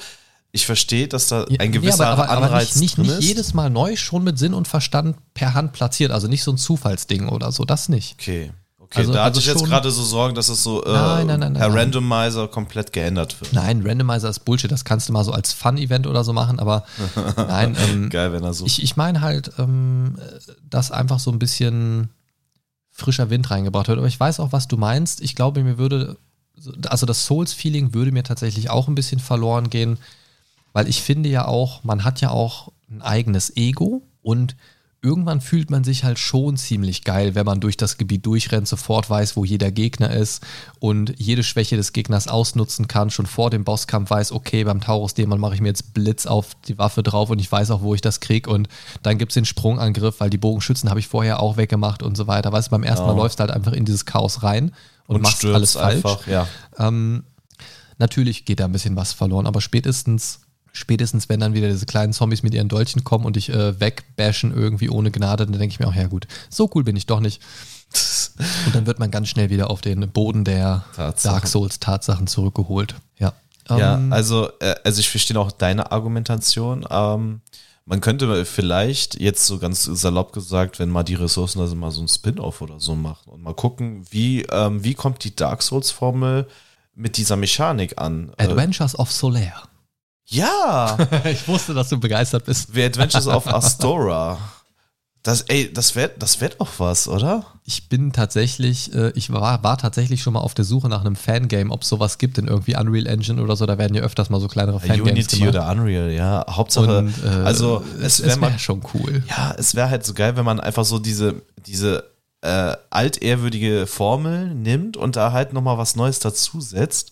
ich verstehe, dass da ein gewisser ja, aber, aber, aber Anreiz nicht, nicht, nicht jedes Mal neu, schon mit Sinn und Verstand per Hand platziert. Also nicht so ein Zufallsding oder so, das nicht. Okay. Okay, Also- da hatte also ich jetzt gerade so Sorgen, dass es so äh, Nein, nein, nein, per. Randomizer komplett geändert wird. Nein, Randomizer ist Bullshit, das kannst du mal so als Fun-Event oder so machen, aber nein, ähm, Geil, wenn er so. ich, ich meine halt, ähm, dass einfach so ein bisschen frischer Wind reingebracht wird. Aber ich weiß auch, was du meinst. Ich glaube, mir würde, also das Souls-Feeling würde mir tatsächlich auch ein bisschen verloren gehen, weil ich finde ja auch, man hat ja auch ein eigenes Ego und irgendwann fühlt man sich halt schon ziemlich geil, wenn man durch das Gebiet durchrennt, sofort weiß, wo jeder Gegner ist und jede Schwäche des Gegners ausnutzen kann, schon vor dem Bosskampf weiß, okay, beim Taurus-Dämon mache ich mir jetzt Blitz auf die Waffe drauf und ich weiß auch, wo ich das krieg und dann gibt es den Sprungangriff, weil die Bogenschützen habe ich vorher auch weggemacht und so weiter. Weißt du, beim ersten Mal Ja. läufst du halt einfach in dieses Chaos rein und, machst alles falsch. einfach, ja. Ähm, natürlich geht da ein bisschen was verloren, aber spätestens, Spätestens, wenn dann wieder diese kleinen Zombies mit ihren Dolchen kommen und dich äh, wegbashen irgendwie ohne Gnade, dann denke ich mir auch, ja gut, so cool bin ich doch nicht. Und dann wird man ganz schnell wieder auf den Boden der Tatsachen. Dark Souls Tatsachen zurückgeholt. Ja. Ja, Ähm, also, äh, also ich verstehe auch deine Argumentation. Ähm, man könnte vielleicht jetzt so ganz salopp gesagt, wenn mal die Ressourcen sind, mal so ein Spin-off oder so machen und mal gucken, wie, ähm, wie kommt die Dark Souls-Formel mit dieser Mechanik an? Äh, Adventures of Solaire. Ja, ich wusste, dass du begeistert bist. The Adventures of Astora. Das, ey, das wäre das wär doch was, oder? Ich bin tatsächlich, äh, ich war, war tatsächlich schon mal auf der Suche nach einem Fangame, ob es sowas gibt in irgendwie Unreal Engine oder so. Da werden ja öfters mal so kleinere Fangames Unity gemacht. oder Unreal, ja. Hauptsache, Und, äh, also es, es wäre wäre schon cool. Ja, es wäre halt so geil, wenn man einfach so diese, diese äh, altehrwürdige Formel nimmt und da halt nochmal was Neues dazusetzt.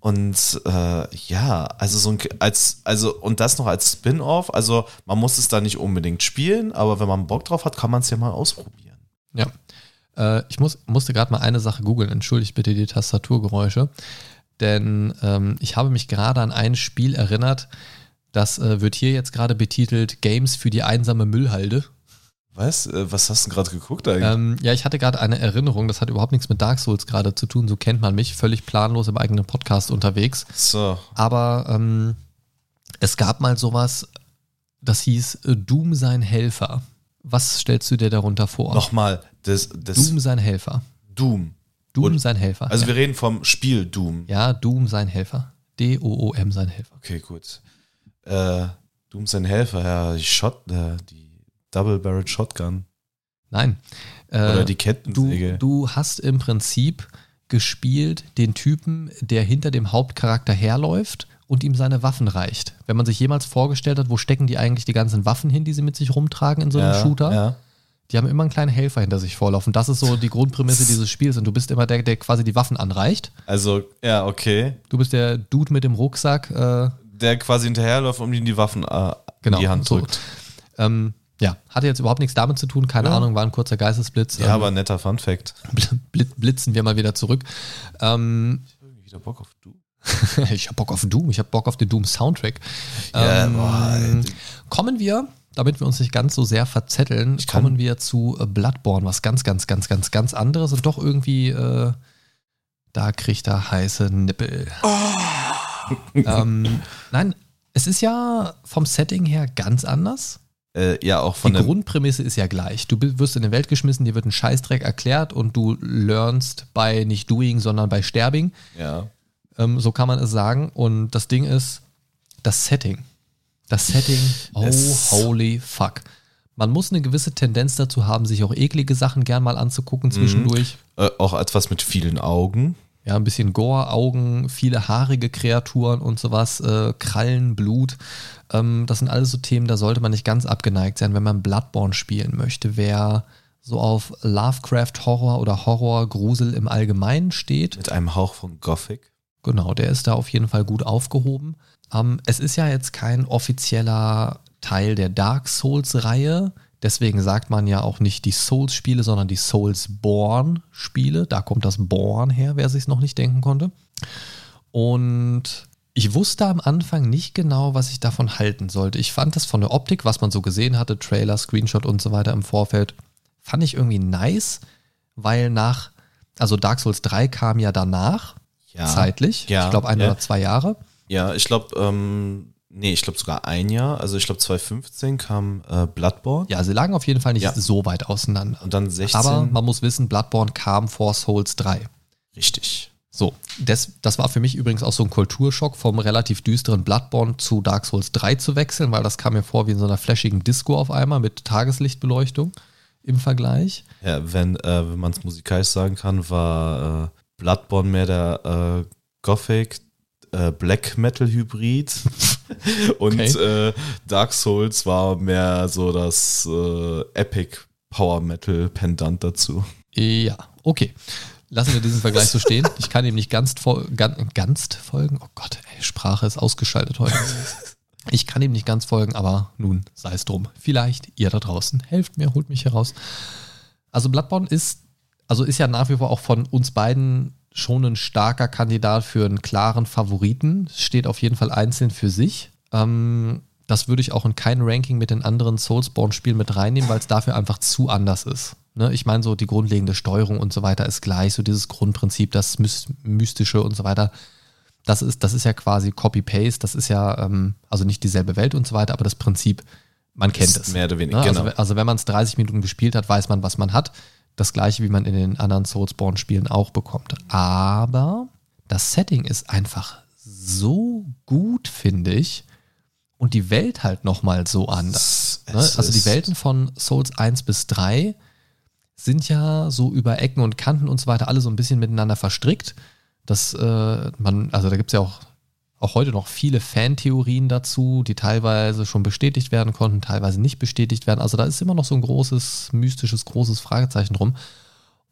Und äh, ja, also so ein als, also, und das noch als Spin-off, also man muss es da nicht unbedingt spielen, aber wenn man Bock drauf hat, kann man es ja mal ausprobieren. Ja. Äh, ich muss, musste gerade mal eine Sache googeln. Entschuldigt bitte die Tastaturgeräusche. Denn ähm, ich habe mich gerade an ein Spiel erinnert, das äh, wird hier jetzt gerade betitelt Games für die einsame Müllhalde. Was? Äh, was hast du gerade geguckt eigentlich? Ähm, ja, ich hatte gerade eine Erinnerung, das hat überhaupt nichts mit Dark Souls gerade zu tun, so kennt man mich, völlig planlos im eigenen Podcast unterwegs. so. Aber ähm, es gab mal sowas, das hieß äh, Doom sein Helfer. Was stellst du dir darunter vor? Nochmal, das, das Doom sein Helfer. Doom. Doom Und- sein Helfer. Also ja. wir reden vom Spiel Doom. ja, Doom sein Helfer. D-O-O-M sein Helfer. Okay, gut. Äh, Doom sein Helfer, ja, die Shot, äh, die Double Barrel Shotgun. Nein. Äh, Oder die du, Kettensäge. du hast im Prinzip gespielt den Typen, der hinter dem Hauptcharakter herläuft und ihm seine Waffen reicht. Wenn man sich jemals vorgestellt hat, wo stecken die eigentlich die ganzen Waffen hin, die sie mit sich rumtragen in so einem ja, Shooter? Ja. Die haben immer einen kleinen Helfer hinter sich vorlaufen. Das ist so die Grundprämisse dieses Spiels. Und du bist immer der, der quasi die Waffen anreicht. Also, ja, okay. Du bist der Dude mit dem Rucksack. Äh, Der quasi hinterherläuft, um ihm die Waffen äh, genau. in die Hand so. drückt. Ähm, ja, hatte jetzt überhaupt nichts damit zu tun. Keine Ja. Ahnung, war ein kurzer Geistesblitz. Ja, Ähm, aber netter Fun Fact. bl- blitzen wir mal wieder zurück. Ähm, Wieder Bock auf du. ich habe Bock auf Doom, ich habe Bock auf den Doom-Soundtrack. Ja, Ähm, boah, kommen wir, damit wir uns nicht ganz so sehr verzetteln, kommen wir zu äh, Bloodborne, was ganz, ganz, ganz, ganz, ganz anderes und doch irgendwie, äh, da kriegt er heiße Nippel. ähm, nein, es ist ja vom Setting her ganz anders. Äh, ja, auch von Die der. Grundprämisse ist ja gleich. Du wirst in die Welt geschmissen, dir wird ein Scheißdreck erklärt und du lernst bei nicht doing, sondern bei sterbing. Ja. Ähm, so kann man es sagen. Und das Ding ist das Setting. Das Setting, oh Es- holy fuck. Man muss eine gewisse Tendenz dazu haben, sich auch eklige Sachen gern mal anzugucken zwischendurch. Äh, auch etwas mit vielen Augen. Ja, ein bisschen Gore, Augen, viele haarige Kreaturen und sowas, äh, Krallen, Blut. Ähm, das sind alles so Themen, da sollte man nicht ganz abgeneigt sein, wenn man Bloodborne spielen möchte. Wer so auf Lovecraft Horror oder Horror Grusel im Allgemeinen steht, Mit einem Hauch von Gothic. Genau, der ist da auf jeden Fall gut aufgehoben. Ähm, es ist ja jetzt kein offizieller Teil der Dark Souls-Reihe. Deswegen sagt man ja auch nicht die Souls-Spiele, sondern die Soulsborne-Spiele. Da kommt das Born her, wer sich noch nicht denken konnte. Und ich wusste am Anfang nicht genau, was ich davon halten sollte. Ich fand das von der Optik, was man so gesehen hatte, Trailer, Screenshot und so weiter im Vorfeld, fand ich irgendwie nice, weil nach, also Dark Souls 3 kam ja danach, Ja. zeitlich. Ja, Ich glaube ein ja. oder zwei Jahre. Ja, ich glaube, ähm, nee, ich glaube sogar ein Jahr. Also ich glaube 2015 kam äh, Bloodborne. Ja, sie lagen auf jeden Fall nicht Ja. so weit auseinander. Und dann 16. Aber man muss wissen, Bloodborne kam vor Souls 3. richtig. So, das, das war für mich übrigens auch so ein Kulturschock, vom relativ düsteren Bloodborne zu Dark Souls 3 zu wechseln, weil das kam mir vor wie in so einer flashigen Disco auf einmal mit Tageslichtbeleuchtung im Vergleich. Ja, wenn, äh, wenn man es musikalisch sagen kann, war äh, Bloodborne mehr der äh, Gothic äh, Black Metal Hybrid und Okay. äh, Dark Souls war mehr so das äh, Epic Power Metal Pendant dazu. Ja, okay. Lassen wir diesen Vergleich so stehen. Ich kann ihm nicht ganz, ganz, ganz folgen. Oh Gott, ey, Sprache ist ausgeschaltet heute. Ich kann ihm nicht ganz folgen, aber nun sei es drum. Vielleicht ihr da draußen helft mir, holt mich heraus. Also Bloodborne ist, also ist ja nach wie vor auch von uns beiden schon ein starker Kandidat für einen klaren Favoriten. Steht auf jeden Fall einzeln für sich. Ähm, das würde ich auch in kein Ranking mit den anderen Soulsborne-Spielen mit reinnehmen, weil es dafür einfach zu anders ist. Ne? Ich meine, so die grundlegende Steuerung und so weiter ist gleich, so dieses Grundprinzip, das Mystische und so weiter. Das ist, das ist ja quasi Copy-Paste, das ist ja, ähm, also nicht dieselbe Welt und so weiter, aber das Prinzip, man kennt es. Mehr oder weniger, ne? genau. Also, also wenn man es 30 Minuten gespielt hat, weiß man, was man hat. Das gleiche, wie man in den anderen Soulsborne-Spielen auch bekommt. Aber das Setting ist einfach so gut, finde ich. Und die Welt halt nochmal so anders. Ne? Also die Welten von Souls 1 bis 3 sind ja so über Ecken und Kanten und so weiter alle so ein bisschen miteinander verstrickt. Das, äh, man, also da gibt es ja auch, auch heute noch viele Fantheorien dazu, die teilweise schon bestätigt werden konnten, teilweise nicht bestätigt werden. Also da ist immer noch so ein großes, mystisches, großes Fragezeichen drum.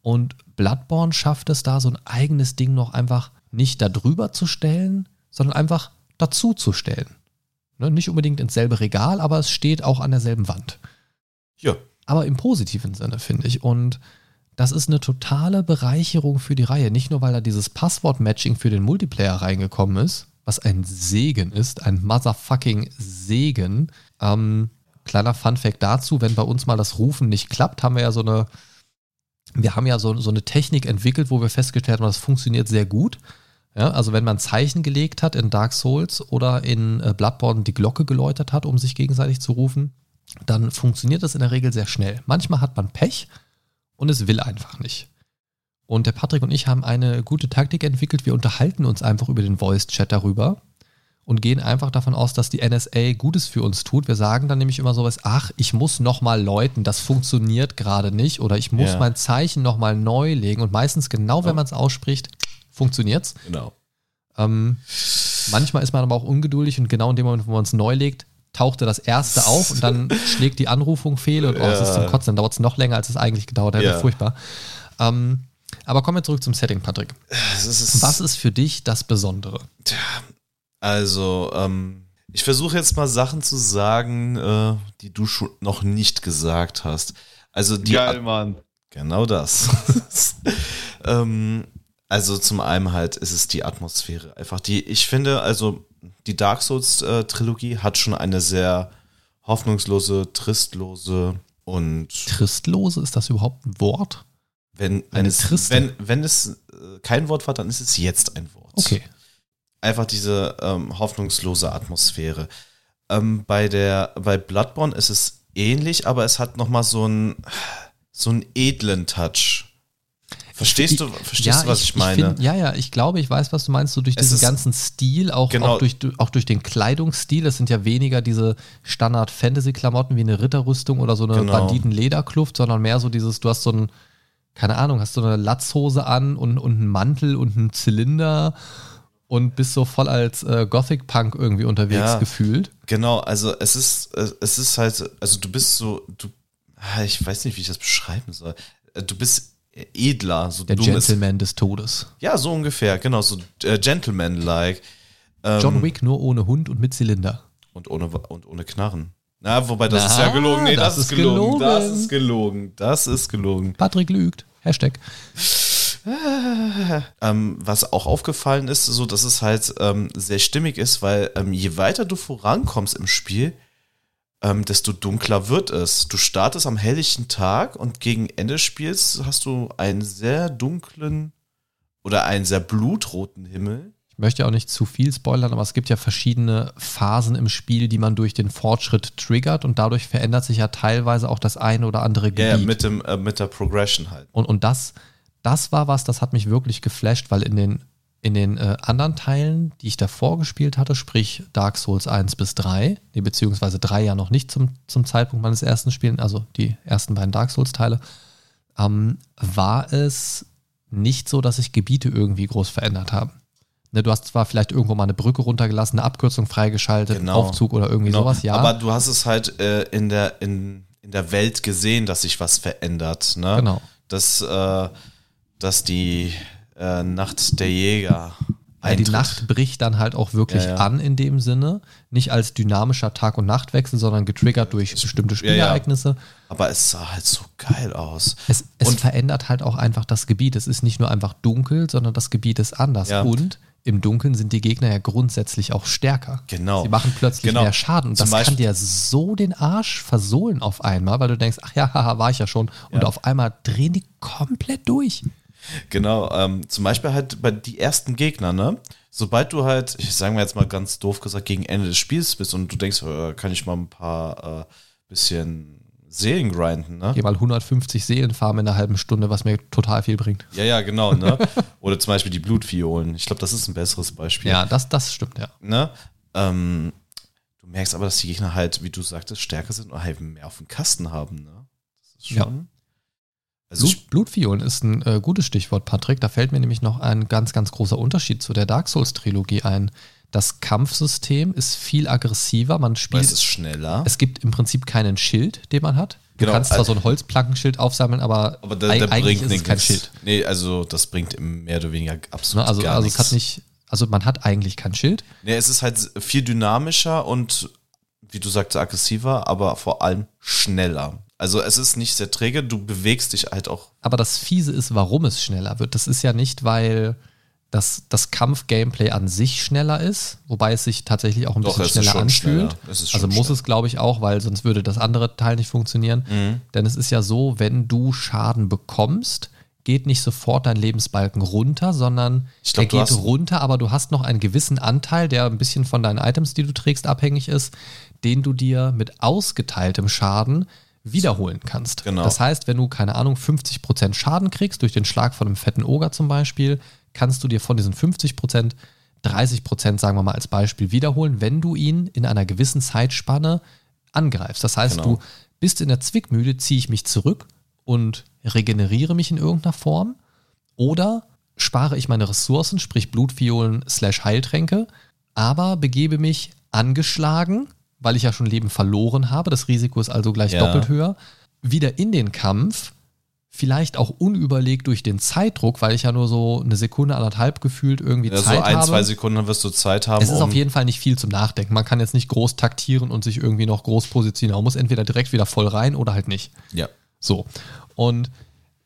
Und Bloodborne schafft es da, so ein eigenes Ding noch einfach nicht da drüber zu stellen, sondern einfach dazu zu stellen. Ne, nicht unbedingt ins selbe Regal, aber es steht auch an derselben Wand. Ja, Aber im positiven Sinne, finde ich. Und das ist eine totale Bereicherung für die Reihe. Nicht nur, weil da dieses Passwort-Matching für den Multiplayer reingekommen ist, was ein Segen ist, ein motherfucking Segen. Ähm, kleiner Fun-Fact dazu, wenn bei uns mal das Rufen nicht klappt, haben wir ja so eine, wir haben ja so, so eine Technik entwickelt, wo wir festgestellt haben, das funktioniert sehr gut. Ja, also wenn man Zeichen gelegt hat in Dark Souls oder in äh, Bloodborne die Glocke geläutert hat, um sich gegenseitig zu rufen, dann funktioniert das in der Regel sehr schnell. Manchmal hat man Pech und es will einfach nicht. Und der Patrick und ich haben eine gute Taktik entwickelt. Wir unterhalten uns einfach über den Voice-Chat darüber und gehen einfach davon aus, dass die NSA Gutes für uns tut. Wir sagen dann nämlich immer sowas, ach, ich muss nochmal läuten, das funktioniert gerade nicht oder ich muss Ja. mein Zeichen nochmal neu legen und meistens genau, wenn man es ausspricht, funktioniert's. genau. Ähm, manchmal ist man aber auch ungeduldig und genau in dem Moment, wo man es neu legt, tauchte das erste auf und dann schlägt die Anrufung fehl und oh, es ist zum. Kotzen, dann dauert es noch länger, als es eigentlich gedauert hätte. Ja. Furchtbar. Ähm, aber kommen wir zurück zum Setting, Patrick. Ist, Was ist für dich das Besondere? Also, ähm, ich versuche jetzt mal Sachen zu sagen, äh, die du schon noch nicht gesagt hast. Also die At- Mann. Genau das. ähm, also zum einen halt ist es die Atmosphäre. Einfach die, ich finde, also die Dark Souls äh, Trilogie hat schon eine sehr hoffnungslose, tristlose und Tristlose, ist das überhaupt ein Wort? Wenn, wenn, Eine es, triste. wenn, wenn es äh, kein Wort war, dann ist es jetzt ein Wort. Okay. einfach diese ähm, hoffnungslose Atmosphäre. Ähm, bei der bei Bloodborne ist es ähnlich, aber es hat noch mal so einen so einen edlen Touch. Verstehst du, verstehst du, was ich, meine? find, ja, ja, ich glaube, ich weiß, was du meinst, so durch Es diesen ist- ganzen Stil, auch, Genau. auch, durch, auch durch den Kleidungsstil. Es sind ja weniger diese Standard-Fantasy-Klamotten wie eine Ritterrüstung oder so eine Genau. Banditen-Lederkluft, sondern mehr so dieses, du hast so ein, keine Ahnung, hast so eine Latzhose an und, und einen Mantel und einen Zylinder und bist so voll als äh, Gothic-Punk irgendwie unterwegs Ja. gefühlt. Genau, also es ist es ist halt, also du bist so, du, ah, ich weiß nicht, wie ich das beschreiben soll. Äh, Du bist edler, so Der ist- Gentleman des Todes. Ja, so ungefähr, genau, so äh, Gentleman-like. Ähm, John Wick nur ohne Hund und mit Zylinder. Und ohne, und ohne Knarren. Na, wobei das Na, ist ja gelogen. Nee, das, das ist ist gelogen. Das gelogen. ist gelogen. Das ist gelogen. Patrick lügt. Hashtag. Ähm, was auch aufgefallen ist, so dass es halt ähm, sehr stimmig ist, weil ähm, je weiter du vorankommst im Spiel, ähm, desto dunkler wird es. Du startest am helllichten Tag und gegen Ende des Spiels hast du einen sehr dunklen oder einen sehr blutroten Himmel. Ich möchte auch nicht zu viel spoilern, aber es gibt ja verschiedene Phasen im Spiel, die man durch den Fortschritt triggert und dadurch verändert sich ja teilweise auch das eine oder andere Ja, Gebiet. ja, mit, dem, äh, mit der Progression halt. und und das, das war was, das hat mich wirklich geflasht, weil in den, in den äh, anderen Teilen, die ich davor gespielt hatte, sprich Dark Souls 1 bis 3, nee, beziehungsweise 3 ja noch nicht zum, zum Zeitpunkt meines ersten Spielen, also die ersten beiden Dark Souls-Teile, ähm, war es nicht so, dass sich Gebiete irgendwie groß verändert haben. Ne, du hast zwar vielleicht irgendwo mal eine Brücke runtergelassen, eine Abkürzung freigeschaltet, Genau. Aufzug oder irgendwie Genau. sowas, ja. Aber du hast es halt äh, in, der, in, in der Welt gesehen, dass sich was verändert. Ne? genau. Dass, äh, dass die äh, Nacht der Jäger Ja, die. Nacht bricht dann halt auch wirklich Ja, ja. an in dem Sinne. Nicht als dynamischer Tag- und Nachtwechsel, sondern getriggert durch bestimmte. Spielereignisse. Aber es sah halt so geil aus. Es, es Und- verändert halt auch einfach das Gebiet. Es ist nicht nur einfach dunkel, sondern das Gebiet ist anders. Ja. Und im Dunkeln sind die Gegner ja grundsätzlich auch stärker. Genau. Sie machen plötzlich Genau. mehr Schaden. Und das kann Beispiel- dir so den Arsch versohlen auf einmal, weil du denkst, ach ja, haha, war ich ja schon. Und Ja. auf einmal drehen die komplett durch. Genau, ähm, zum Beispiel halt bei die ersten Gegner, ne? Sobald du halt, ich sagen wir jetzt mal ganz doof gesagt, gegen Ende des Spiels bist und du denkst, äh, kann ich mal ein paar äh, bisschen Seelen grinden, ne? Geh mal 150 Seelen farmen in einer halben Stunde, was mir total viel bringt. Ja, ja, genau, ne? Oder zum Beispiel die Blutviolen. Ich glaube, das ist ein besseres Beispiel. Ja, das, das stimmt, ja. Ne? Ähm, du merkst aber, dass die Gegner halt, wie du sagtest, stärker sind und halt mehr auf dem Kasten haben, ne? Das ist Ja. schon. Also ich, Blut, Blutviolen ist ein äh, gutes Stichwort, Patrick. Da fällt mir nämlich noch ein ganz, ganz großer Unterschied zu der Dark Souls-Trilogie ein. Das Kampfsystem ist viel aggressiver. Man weil spielt. es ist schneller. Es gibt im Prinzip keinen Schild, den man hat. Du Genau, kannst zwar also- so ein Holzplankenschild aufsammeln, aber, aber der, eig- der eigentlich bringt ist es kein nichts. Schild. Nee, also das bringt mehr oder weniger absolut Ne? Also, gar also es nichts. hat nicht, also man hat eigentlich kein Schild. Nee, es ist halt viel dynamischer und, wie du sagst, aggressiver, aber vor allem schneller. Also es ist nicht sehr träge, du bewegst dich halt auch. Aber das Fiese ist, warum es schneller wird. Das ist ja nicht, weil das, das Kampf-Gameplay an sich schneller ist, wobei es sich tatsächlich auch ein Doch, bisschen schneller anfühlt. schneller. Es ist also muss schneller. es, glaube ich, auch, weil sonst würde das andere Teil nicht funktionieren. Mhm. Denn es ist ja so, wenn du Schaden bekommst, geht nicht sofort dein Lebensbalken runter, sondern glaub, er geht runter, aber du hast noch einen gewissen Anteil, der ein bisschen von deinen Items, die du trägst, abhängig ist, den du dir mit ausgeteiltem Schaden wiederholen kannst. Genau. Das heißt, wenn du, keine Ahnung, 50% Schaden kriegst, durch den Schlag von einem fetten Oger zum Beispiel, kannst du dir von diesen 50% 30%, sagen wir mal als Beispiel, wiederholen, wenn du ihn in einer gewissen Zeitspanne angreifst. Das heißt, Genau. du bist in der Zwickmühle, ziehe ich mich zurück und regeneriere mich in irgendeiner Form oder spare ich meine Ressourcen, sprich Blutviolen slash Heiltränke, aber begebe mich angeschlagen, weil ich ja schon Leben verloren habe, das Risiko ist also gleich Ja. doppelt höher, wieder in den Kampf, vielleicht auch unüberlegt durch den Zeitdruck, weil ich ja nur so eine Sekunde, anderthalb gefühlt irgendwie Ja, so Zeit ein, habe. zwei Sekunden wirst du Zeit haben. Es ist um, auf jeden Fall nicht viel zum Nachdenken. Man kann jetzt nicht groß taktieren und sich irgendwie noch groß positionieren. Man muss entweder direkt wieder voll rein oder halt nicht. Ja. So. Und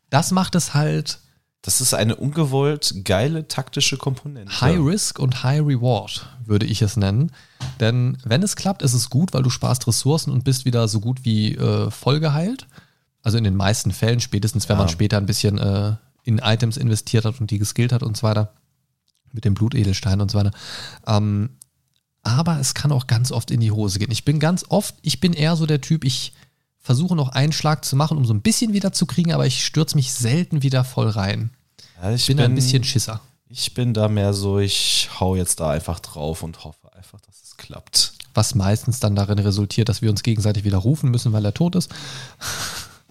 das macht es halt Das ist eine ungewollt geile taktische Komponente. High Risk und High Reward, würde ich es nennen. Denn wenn es klappt, ist es gut, weil du sparst Ressourcen und bist wieder so gut wie äh, voll geheilt. Also in den meisten Fällen, spätestens wenn Ja. man später ein bisschen äh, in Items investiert hat und die geskillt hat und so weiter. Mit dem Blutedelstein und so weiter. Ähm, aber es kann auch ganz oft in die Hose gehen. Ich bin ganz oft, ich bin eher so der Typ, ich versuche noch einen Schlag zu machen, um so ein bisschen wieder zu kriegen, aber ich stürze mich selten wieder voll rein. Ja, ich Ich bin, ein bisschen Schisser. Ich bin da mehr so, ich hau jetzt da einfach drauf und hoffe einfach, dass es klappt. was meistens dann darin resultiert, dass wir uns gegenseitig wieder rufen müssen, weil er tot ist.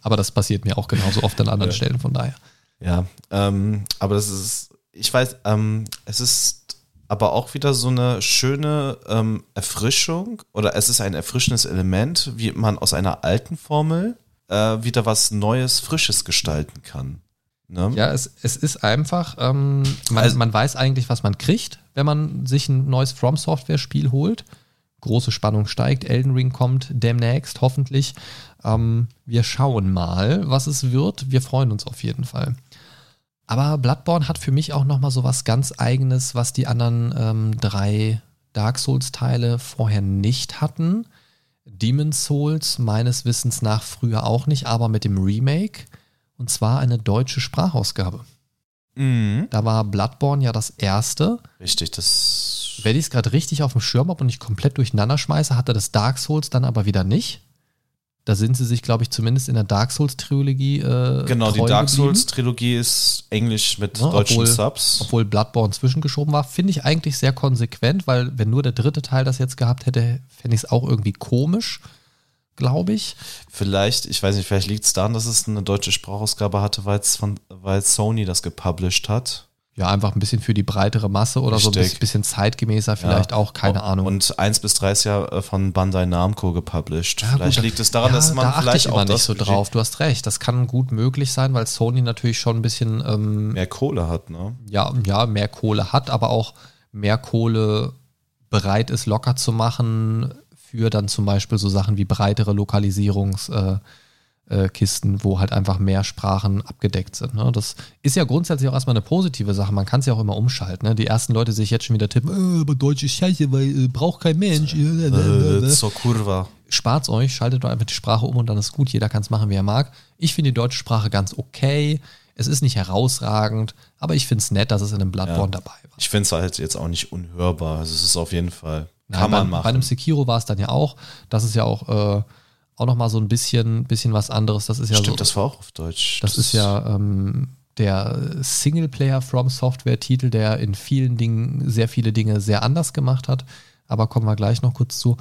Aber das passiert mir auch genauso oft an anderen. Stellen, von daher. Ja, ähm, aber das ist, ich weiß, ähm, es ist aber auch wieder so eine schöne ähm, Erfrischung oder es ist ein erfrischendes Element, wie man aus einer alten Formel äh, wieder was Neues, Frisches gestalten kann. Ne? Ja, es, es ist einfach, ähm, man, Also- man weiß eigentlich, was man kriegt, wenn man sich ein neues From Software-Spiel holt. Große Spannung steigt, Elden Ring kommt demnächst, hoffentlich. Ähm, wir schauen mal, was es wird. Wir freuen uns auf jeden Fall. Aber Bloodborne hat für mich auch nochmal so was ganz Eigenes, was die anderen ähm, drei Dark Souls-Teile vorher nicht hatten. Demon's Souls meines Wissens nach früher auch nicht, aber mit dem Remake. Und zwar eine deutsche Sprachausgabe. Mhm. Da war Bloodborne ja das erste. Richtig, das. Wenn ich es gerade richtig auf dem Schirm habe und nicht komplett durcheinander schmeiße, hatte das Dark Souls dann aber wieder nicht. Da sind sie sich, glaube ich, zumindest in der Dark Souls-Trilogie. Äh, Genau, die Dark. Souls-Trilogie ist Englisch mit Ja, deutschen obwohl- Subs. Obwohl Bloodborne zwischengeschoben war, finde ich eigentlich sehr konsequent, weil wenn nur der dritte Teil das jetzt gehabt hätte, fände ich es auch irgendwie komisch, glaube ich. Vielleicht, ich weiß nicht, vielleicht liegt es daran, dass es eine deutsche Sprachausgabe hatte, weil es von, weil Sony das gepublished hat. Ja, einfach ein bisschen für die breitere Masse oder so ein Richtig. bisschen zeitgemäßer, vielleicht Ja. auch, keine Ahnung. Und 1 bis 3 ist ja von Bandai Namco gepublished. Ja, vielleicht gut, liegt es daran, ja, dass man da achte vielleicht ich auch nicht so drauf. Du hast recht, das kann gut möglich sein, weil Sony natürlich schon ein bisschen ähm, mehr Kohle hat, ne? ja, ja, mehr Kohle hat, aber auch mehr Kohle bereit ist, locker zu machen für dann zum Beispiel so Sachen wie breitere Lokalisierungs, äh, äh, wo halt einfach mehr Sprachen abgedeckt sind. Ne? Das ist ja grundsätzlich auch erstmal eine positive Sache. Man kann es ja auch immer umschalten. Ne? Die ersten Leute sich jetzt schon wieder tippen, äh, aber Deutsch ist scheiße, weil äh, braucht kein Mensch. Äh, zur Kurva. Spart's euch, schaltet doch einfach die Sprache um und dann ist gut. Jeder kann es machen, wie er mag. Ich finde die deutsche Sprache ganz okay. Es ist nicht herausragend, aber ich finde es nett, dass es in einem Bloodborne Ja. dabei war. Ich finde es halt jetzt auch nicht unhörbar. Also es ist auf jeden Fall, Kann man bei, machen. Bei einem Sekiro war es dann ja auch. Das ist ja auch, äh, auch nochmal so ein bisschen, bisschen was anderes. Das ist ja Stimmt, so, das war auch auf Deutsch. Das ist ja ähm, der Singleplayer From Software-Titel, der in vielen Dingen sehr viele Dinge sehr anders gemacht hat. Aber kommen wir gleich noch kurz zu.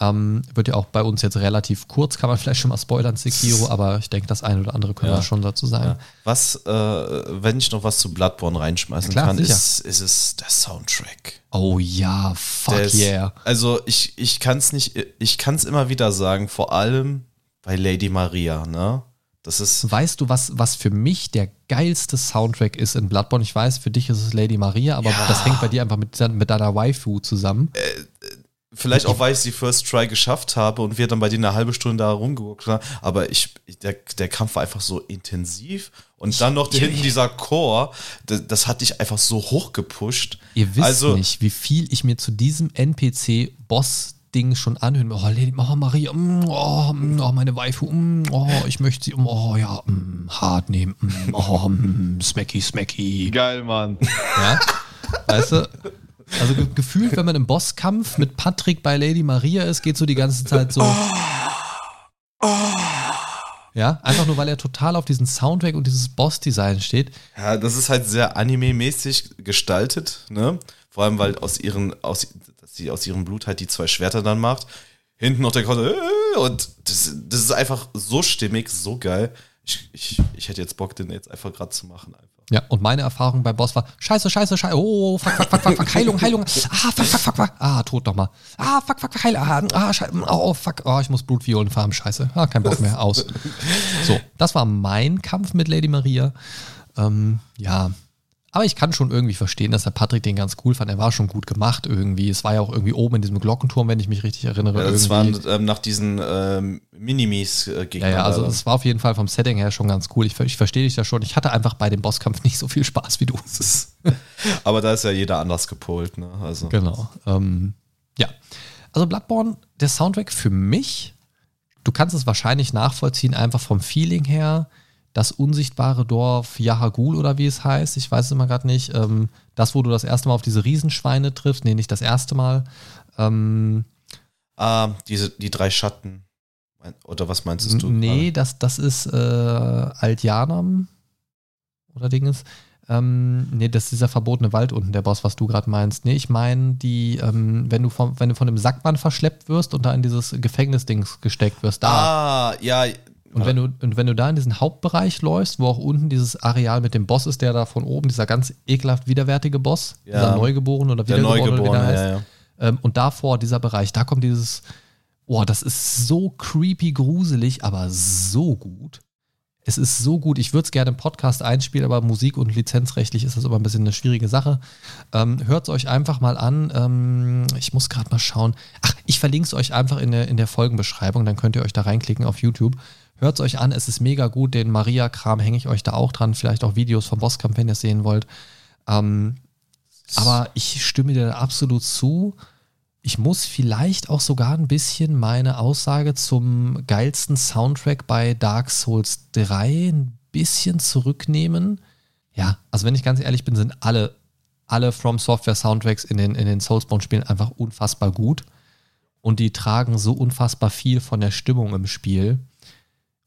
Ähm, wird ja auch bei uns jetzt relativ kurz, kann man vielleicht schon mal spoilern, Sekiro, aber ich denke, das eine oder andere können Ja. wir schon dazu sagen. Ja. Was, äh, wenn ich noch was zu Bloodborne reinschmeißen Klar, kann, sicher. ist, ist es der Soundtrack. Oh ja, fuck Der ist- yeah. Also ich, ich kann es nicht, ich kann es immer wieder sagen, vor allem bei Lady Maria, ne? Das ist, Weißt du, was, was für mich der geilste Soundtrack ist in Bloodborne? Ich weiß, für dich ist es Lady Maria, aber das hängt bei dir einfach mit, mit deiner Waifu zusammen. Vielleicht auch, weil ich die First Try geschafft habe und wir dann bei dir eine halbe Stunde da rumgeguckt haben, aber ich, der, der Kampf war einfach so intensiv und dann noch hinten dieser Chor, das, das hat dich einfach so hochgepusht. Ihr wisst also, nicht, wie viel ich mir zu diesem NPC-Boss-Ding schon anhören. Oh, Lady, oh, Maria, mm, oh, mm, oh, meine Waifu, mm, oh, ich möchte sie, oh, ja, hart nehmen, oh, smacky, smacky. Geil, Mann. Ja, weißt du? Also ge gefühlt, wenn man im Bosskampf mit Patrick bei Lady Maria ist, geht so die ganze Zeit so. Ja, einfach nur, weil er total auf diesen Soundtrack und dieses Boss-Design steht. Ja, das ist halt sehr anime-mäßig gestaltet, ne? Vor allem, weil aus ihren, aus, sie aus ihrem Blut halt die zwei Schwerter dann macht. Hinten noch der Konter, äh, und das, das ist einfach so stimmig, so geil. Ich, ich, ich hätte jetzt Bock, den jetzt einfach gerade zu machen. Ja, und meine Erfahrung beim Boss war, scheiße, scheiße, scheiße, oh, fuck, fuck, fuck, fuck, fuck, Heilung, Heilung, ah, fuck, fuck, fuck, fuck, ah, tot nochmal, ah, fuck, fuck, fuck, Heilung, ah, ah, scheiße, oh, fuck, oh, ich muss Blutviolen farmen, scheiße, ah, kein Bock mehr, aus. So, das war mein Kampf mit Lady Maria, ähm, ja, aber ich kann schon irgendwie verstehen, dass der Patrick den ganz cool fand, er war schon gut gemacht irgendwie, es war ja auch irgendwie oben in diesem Glockenturm, wenn ich mich richtig erinnere, Ja, das irgendwie. waren ähm, nach diesen ähm, Minimis äh, Ja, ja, also es war auf jeden Fall vom Setting her schon ganz cool. Ich, ich verstehe dich da schon. Ich hatte einfach bei dem Bosskampf nicht so viel Spaß wie du. Aber da ist ja jeder anders gepolt, ne? Also. Genau. Ähm, ja. Also Bloodborne, der Soundtrack für mich, du kannst es wahrscheinlich nachvollziehen, einfach vom Feeling her. Das unsichtbare Dorf Yahagul oder wie es heißt, ich weiß es immer gerade nicht. Ähm, das, wo du das erste Mal auf diese Riesenschweine triffst, nee, nicht das erste Mal. Ähm, Ah, diese, die drei Schatten. Oder was meinst du? nee, das, das ist äh, Altjanam oder Dinges. Ähm, nee, das ist dieser verbotene Wald unten, der Boss, was du gerade meinst. Nee, ich meine, die, ähm, wenn du vom, wenn du von dem Sackmann verschleppt wirst und da in dieses Gefängnisdings gesteckt wirst, da. Ah, ja. Und wenn du, und wenn du da in diesen Hauptbereich läufst, wo auch unten dieses Areal mit dem Boss ist, der da von oben, dieser ganz ekelhaft widerwärtige Boss, Ja. dieser Neugeborene oder der Wiedergeborene, oder wie der heißt. ja, ja. Ähm, und davor, dieser Bereich, da kommt dieses, oh, das ist so creepy, gruselig, aber so gut. Es ist so gut. Ich würde es gerne im Podcast einspielen, aber Musik- und lizenzrechtlich ist das immer ein bisschen eine schwierige Sache. Ähm, Hört es euch einfach mal an. Ähm, ich muss gerade mal schauen. Ach, ich verlinke es euch einfach in der, in der Folgenbeschreibung, dann könnt ihr euch da reinklicken auf YouTube. Hört es euch an, es ist mega gut. Den Maria-Kram hänge ich euch da auch dran. Vielleicht auch Videos vom Bosskampf, wenn ihr es sehen wollt. Ähm, aber ich stimme dir absolut zu. Ich muss vielleicht auch sogar ein bisschen meine Aussage zum geilsten Soundtrack bei Dark Souls 3 ein bisschen zurücknehmen. Ja, also wenn ich ganz ehrlich bin, sind alle, alle From Software Soundtracks in den, in den Soulsborne-Spielen einfach unfassbar gut. Und die tragen so unfassbar viel von der Stimmung im Spiel.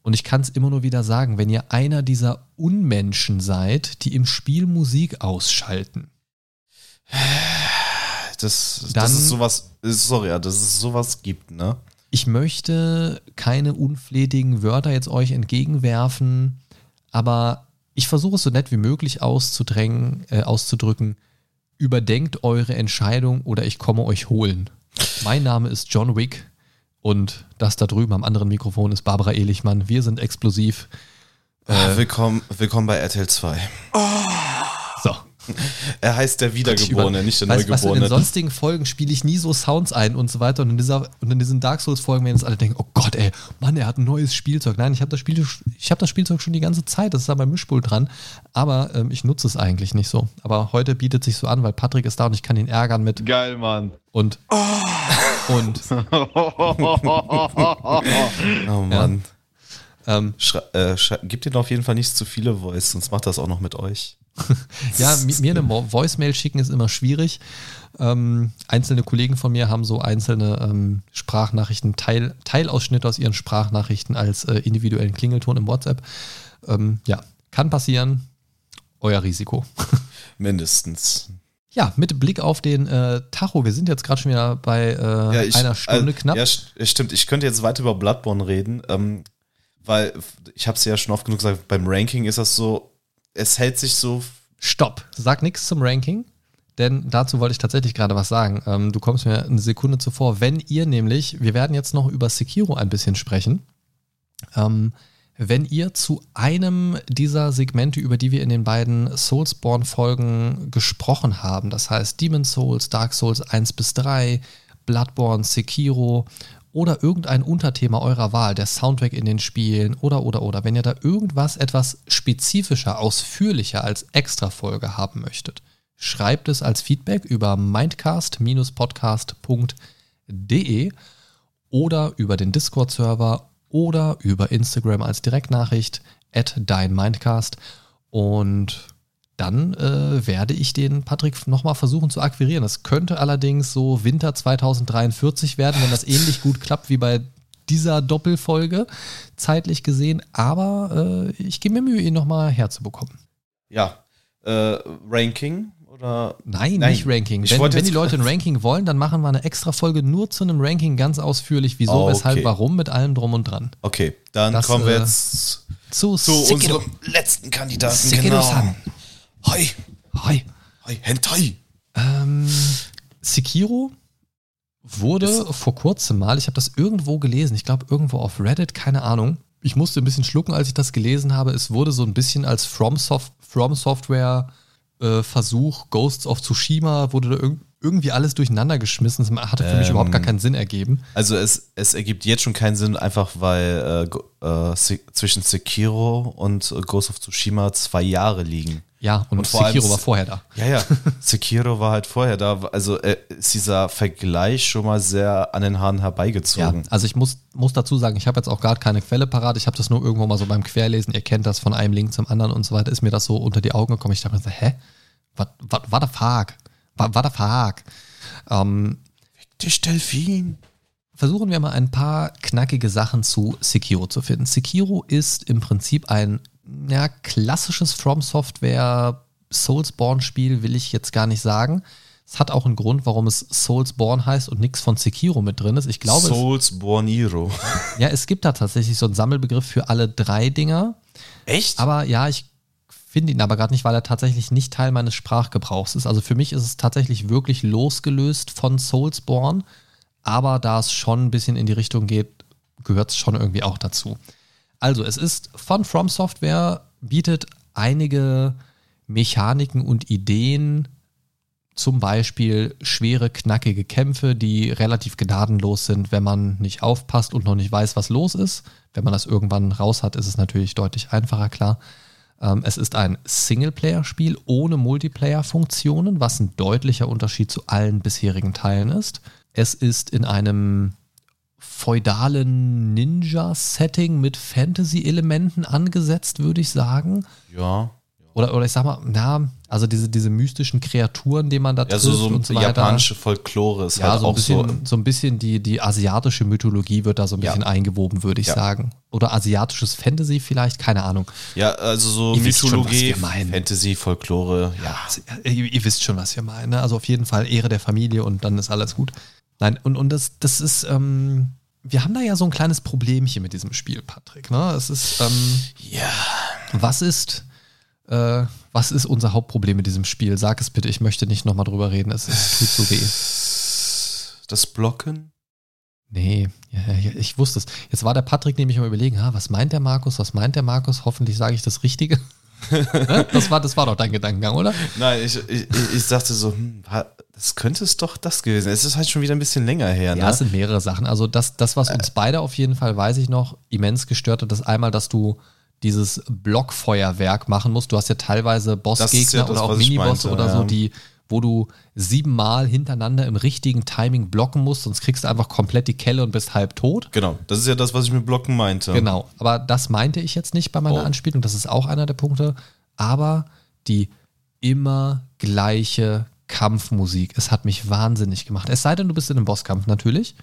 Und ich kann es immer nur wieder sagen, wenn ihr einer dieser Unmenschen seid, die im Spiel Musik ausschalten, Das, Dann- das ist sowas, sorry, ja, dass es sowas gibt, ne? Ich möchte keine unflätigen Wörter jetzt euch entgegenwerfen, aber ich versuche es so nett wie möglich auszudrängen, äh, auszudrücken. Überdenkt eure Entscheidung oder ich komme euch holen. Mein Name ist John Wick und das da drüben am anderen Mikrofon ist Barbara Ehlichmann. Wir sind explosiv. Äh, willkommen, willkommen bei RTL 2. So, Er heißt der Wiedergeborene, nicht der weißt, weißt Neugeborene. in sonstigen Folgen spiele ich nie so Sounds ein und so weiter. Und in, dieser, und in diesen Dark Souls-Folgen werden jetzt alle denken, oh Gott, ey, Mann, er hat ein neues Spielzeug. Nein, ich habe das, Spiel, ich hab das Spielzeug schon die ganze Zeit. Das ist an meinem Mischpult dran. Aber ähm, ich nutze es eigentlich nicht so. Aber heute bietet sich so an, weil Patrick ist da und ich kann ihn ärgern mit Geil, Mann. und und oh Mann. ähm, Schrei- äh, Gebt ihr auf jeden Fall nicht zu viele Voice, sonst macht das auch noch mit euch. Ja, mi- mir eine Voicemail schicken ist immer schwierig. Ähm, einzelne Kollegen von mir haben so einzelne ähm, Sprachnachrichten, Teil, Teilausschnitte aus ihren Sprachnachrichten als äh, individuellen Klingelton im WhatsApp. Ähm, ja, kann passieren. Euer Risiko. Mindestens. Ja, mit Blick auf den äh, Tacho. Wir sind jetzt gerade schon wieder bei äh, einer Stunde äh, knapp. Ja, ja, stimmt. Ich könnte jetzt weiter über Bloodborne reden, ähm, weil ich habe es ja schon oft genug gesagt, beim Ranking ist das so, es hält sich so Stopp, sag nichts zum Ranking, denn dazu wollte ich tatsächlich gerade was sagen. Ähm, du kommst mir eine Sekunde zuvor. Wenn ihr nämlich, wir werden jetzt noch über Sekiro ein bisschen sprechen, ähm, wenn ihr zu einem dieser Segmente, über die wir in den beiden Soulsborne-Folgen gesprochen haben, das heißt Demon Souls, Dark Souls 1 bis 3, Bloodborne, Sekiro oder irgendein Unterthema eurer Wahl, der Soundtrack in den Spielen oder oder oder, wenn ihr da irgendwas etwas spezifischer, ausführlicher als Extra-Folge haben möchtet, schreibt es als Feedback über mindcast-podcast.de oder über den Discord-Server oder über Instagram als Direktnachricht at deinmindcast und dann äh, werde ich den Patrick nochmal versuchen zu akquirieren. Das könnte allerdings so Winter 2043 werden, wenn das ähnlich gut klappt wie bei dieser Doppelfolge, zeitlich gesehen. Aber äh, ich gebe mir Mühe, ihn nochmal herzubekommen. Ja, äh, Ranking oder Nein, Nein, nicht Ranking. ich Wenn, wenn die Leute ein Ranking wollen, dann machen wir eine extra Folge nur zu einem Ranking ganz ausführlich. Wieso, Okay. weshalb, warum, mit allem drum und dran. Okay, dann Das, kommen wir äh, jetzt Zu, zu Sekiro. unserem letzten Kandidaten. Sekiro-san. Hi, Hi. hi, Hentai. Ähm, Sekiro wurde Ist- vor kurzem mal, ich habe das irgendwo gelesen, ich glaube irgendwo auf Reddit, keine Ahnung. Ich musste ein bisschen schlucken, als ich das gelesen habe. Es wurde so ein bisschen als From, Soft From Software äh, Versuch, Ghosts of Tsushima, wurde da irg irgendwie alles durcheinander geschmissen. Das hatte für mich Ähm, überhaupt gar keinen Sinn ergeben. Also es, es ergibt jetzt schon keinen Sinn, einfach weil äh, äh, zwischen Sekiro und Ghost of Tsushima zwei Jahre liegen. Ja, und, und allem Sekiro s- war vorher da. Ja, ja, Sekiro war halt vorher da. Also äh, ist dieser Vergleich schon mal sehr an den Haaren Ja, herbeigezogen. also ich muss, muss dazu sagen, ich habe jetzt auch gerade keine Quelle parat. Ich habe das nur irgendwo mal so beim Querlesen. Ihr kennt das von einem Link zum anderen und so weiter. Ist mir das so unter die Augen gekommen. Ich dachte mir so, hä? Was war der Fuck? Was war der Fuck? Ähm, Dich, Delfin. versuchen wir mal ein paar knackige Sachen zu Sekiro zu finden. Sekiro ist im Prinzip ein ja, klassisches From Software Soulsborne-Spiel, will ich jetzt gar nicht sagen. Es hat auch einen Grund, warum es Soulsborne heißt und nichts von Sekiro mit drin ist. Ich glaube, es, Soulsborniro. ja, es gibt da tatsächlich so einen Sammelbegriff für alle drei Dinger. Echt? Aber ja, ich finde ihn aber gerade nicht, weil er tatsächlich nicht Teil meines Sprachgebrauchs ist. Also für mich ist es tatsächlich wirklich losgelöst von Soulsborne, aber da es schon ein bisschen in die Richtung geht, gehört es schon irgendwie auch dazu. Also es ist von From Software, bietet einige Mechaniken und Ideen, zum Beispiel schwere, knackige Kämpfe, die relativ gnadenlos sind, wenn man nicht aufpasst und noch nicht weiß, was los ist. Wenn man das irgendwann raus hat, ist es natürlich deutlich einfacher, klar. Ähm, es ist ein Singleplayer-Spiel ohne Multiplayer-Funktionen, was ein deutlicher Unterschied zu allen bisherigen Teilen ist. Es ist in einem feudalen Ninja-Setting mit Fantasy-Elementen angesetzt, würde ich sagen. Ja. Oder, oder ich sag mal, na, also diese, diese mystischen Kreaturen, die man da Ja, trifft so, so und so weiter. japanische Folklore ist Ja, halt so auch so. bisschen, so ein bisschen die, die asiatische Mythologie wird da so ein Ja. bisschen eingewoben, würde ich Ja. sagen. Oder asiatisches Fantasy vielleicht, keine Ahnung. Ja, also so Ihr schon, Mythologie, meinen. Fantasy, Folklore. Ja. Also, ihr, ihr wisst schon, was wir meinen. Ne? Also auf jeden Fall Ehre der Familie und dann ist alles gut. Nein, und, und das, das ist, ähm, wir haben da ja so ein kleines Problemchen mit diesem Spiel, Patrick. Ne? Es ist, ähm, Ja. was ist, äh, was ist unser Hauptproblem mit diesem Spiel? Sag es bitte, ich möchte nicht nochmal drüber reden, es, tut so weh. Das Blocken? Nee, ja, ja, ich wusste es. Jetzt war der Patrick nämlich mal überlegen, ha, was meint der Markus, was meint der Markus? Hoffentlich sage ich das Richtige. Ne? das, war, das war doch dein Gedankengang, oder? Nein, ich, ich, ich dachte so, hm, das könnte es doch das gewesen sein. Es ist halt schon wieder ein bisschen länger her. Ne? Ja, es sind mehrere Sachen. Also das, das, was uns beide auf jeden Fall, weiß ich noch, immens gestört hat, ist einmal, dass du dieses Blockfeuerwerk machen musst. Du hast ja teilweise Bossgegner ja oder auch Minibosse oder so, ja. die, wo du siebenmal hintereinander im richtigen Timing blocken musst, sonst kriegst du einfach komplett die Kelle und bist halb tot. Genau, das ist ja das, was ich mit Blocken meinte. Genau, aber das meinte ich jetzt nicht bei meiner Oh. Anspielung, das ist auch einer der Punkte, aber die immer gleiche Kampfmusik, es hat mich wahnsinnig gemacht. Es sei denn, du bist in einem Bosskampf natürlich,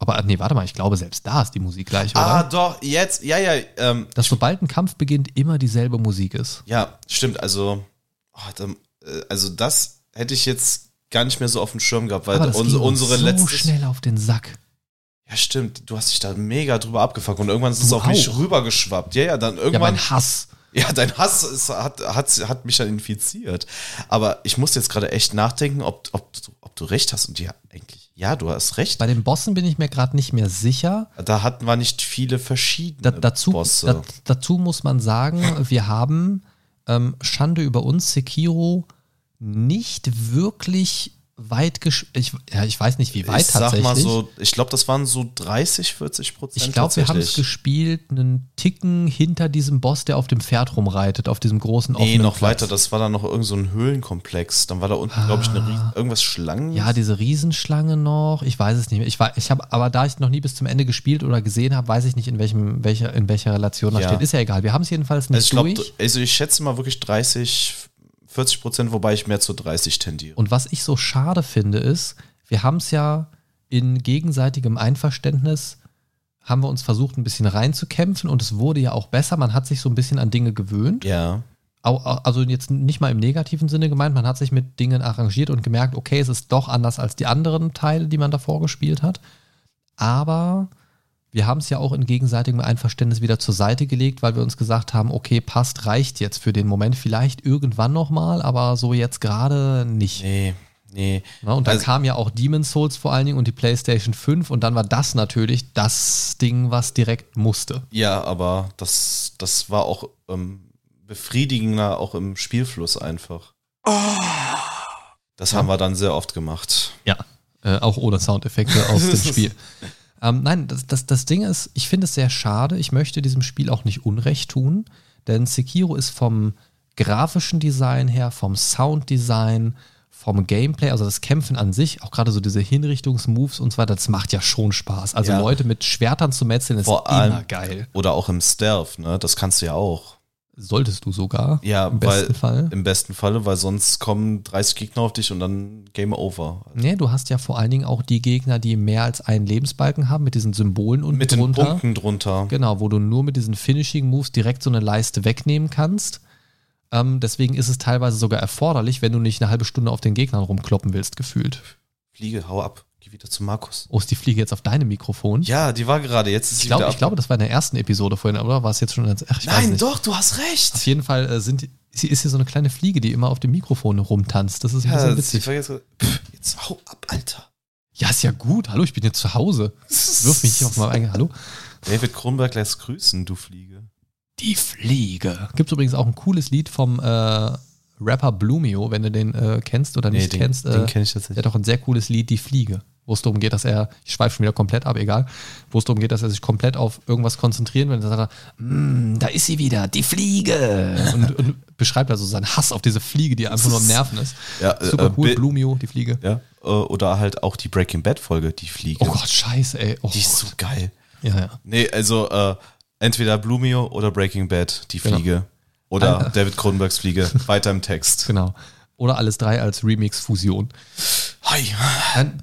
aber nee, warte mal, ich glaube, selbst da ist die Musik gleich, oder? Ah, doch, jetzt, ja, ja, ähm, Dass sobald ein Kampf beginnt, immer dieselbe Musik ist. ja, stimmt, also, oh, äh, also das hätte ich jetzt gar nicht mehr so auf dem Schirm gehabt, weil unsere, unsere so letzte. schnell auf den Sack. Ja, stimmt, du hast dich da mega drüber abgefuckt und irgendwann ist es Du auf mich auch. rübergeschwappt. Ja, ja, dann Ja, irgendwann. mein Hass. Ja, dein Hass ist, hat, hat, hat mich dann infiziert. Aber ich muss jetzt gerade echt nachdenken, ob, ob, du- ob du recht hast. Und ja, eigentlich, ja, du hast recht. Bei den Bossen bin ich mir gerade nicht mehr sicher. Da hatten wir nicht viele verschiedene Da, dazu, Bosse. da, dazu muss man sagen, wir haben ähm, Schande über uns, Sekiro nicht wirklich weit gespielt. Ich, ja, ich weiß nicht, wie weit ich sag tatsächlich. mal so, ich glaube, das waren so 30, 40 Prozent. ich glaube, wir haben es gespielt, einen Ticken hinter diesem Boss, der auf dem Pferd rumreitet, auf diesem großen Nee, offenen noch Platz. weiter. Das war dann noch irgend so ein Höhlenkomplex. Dann war da unten, glaube ich, eine Ries- irgendwas Schlangen. Ah. Ja, diese Riesenschlange noch. Ich weiß es nicht mehr. Ich, war- ich habe, aber da ich noch nie bis zum Ende gespielt oder gesehen habe, weiß ich nicht, in welchem, welcher, in welcher Relation das Ja. steht. Ist ja egal. Wir haben es jedenfalls nicht also ich glaube, durch. also ich schätze mal wirklich 30, 40 Prozent, wobei ich mehr zu 30 tendiere. Und was ich so schade finde, ist, wir haben es ja in gegenseitigem Einverständnis, haben wir uns versucht, ein bisschen reinzukämpfen und es wurde ja auch besser. Man hat sich so ein bisschen an Dinge gewöhnt. ja. Also jetzt nicht mal im negativen Sinne gemeint, man hat sich mit Dingen arrangiert und gemerkt, okay, es ist doch anders als die anderen Teile, die man davor gespielt hat. Aber wir haben es ja auch in gegenseitigem Einverständnis wieder zur Seite gelegt, weil wir uns gesagt haben, okay, passt, reicht jetzt für den Moment. Vielleicht irgendwann nochmal, aber so jetzt gerade nicht. Nee, nee. Ne? Und dann Also- kam ja auch Demon's Souls vor allen Dingen und die PlayStation 5 und dann war das natürlich das Ding, was direkt musste. Ja, aber das, das war auch ähm, befriedigender, auch im Spielfluss einfach. Das haben wir dann sehr oft gemacht. Ja. Äh, auch ohne Soundeffekte aus dem Spiel. Ähm, nein, das, das, das Ding ist, ich finde es sehr schade. Ich möchte diesem Spiel auch nicht Unrecht tun, denn Sekiro ist vom grafischen Design her, vom Sounddesign, vom Gameplay, also das Kämpfen an sich, auch gerade so diese Hinrichtungsmoves und so weiter, das macht ja schon Spaß. Also Ja. Leute mit Schwertern zu metzeln ist Vor immer allem- geil. Oder auch im Stealth, ne? Das kannst du ja auch. Solltest du sogar. Ja, im weil besten Fall. im besten Falle, weil sonst kommen 30 Gegner auf dich und dann Game Over. Nee, du hast ja vor allen Dingen auch die Gegner, die mehr als einen Lebensbalken haben, mit diesen Symbolen unten Mit den. Punkten drunter. Genau, wo du nur mit diesen Finishing Moves direkt so eine Leiste wegnehmen kannst. Ähm, deswegen ist es teilweise sogar erforderlich, wenn du nicht eine halbe Stunde auf den Gegnern rumkloppen willst, gefühlt. Fliege, hau ab. Geh wieder zu Markus. Oh, ist die Fliege jetzt auf deinem Mikrofon? Ja, die war gerade. Jetzt ist sie ich, glaube, wieder ich glaube, das war in der ersten Episode vorhin, oder war es jetzt schon? Ach, ich weiß Nein, doch, du hast recht. Auf jeden Fall äh, sind sie ist hier so eine kleine Fliege, die immer auf dem Mikrofon rumtanzt. Das ist ein Ja, bisschen witzig. vergesse. Pff, jetzt hau ab, Alter. Ja, ist ja gut. Hallo, ich bin jetzt zu Hause. Wirf mich nicht auf mein eigenes. Hallo. David Kronberg lässt grüßen, du Fliege. Die Fliege. Gibt übrigens auch ein cooles Lied vom äh, Rapper Blumio, wenn du den äh, kennst oder nicht den, kennst. den äh, kenne ich der hat auch ein sehr cooles Lied, Die Fliege, wo es darum geht, dass er, ich schweife schon wieder komplett ab, egal, wo es darum geht, dass er sich komplett auf irgendwas konzentrieren will. Und dann sagt er, "Mm, da ist sie wieder, die Fliege. Und, und beschreibt also seinen Hass auf diese Fliege, die einfach nur am Nerven ist. Ja, äh, Super äh, cool, Blumio, die Fliege. Ja, äh, oder halt auch die Breaking Bad Folge, die Fliege. Oh Gott, scheiße, ey. Oh, Die ist so geil. ja, ja. Nee, also äh, entweder Blumio oder Breaking Bad, die Genau. Oder Alter. David Kronbergs Fliege. Weiter im Text. Genau. Oder alles drei als Remix-Fusion. Hi.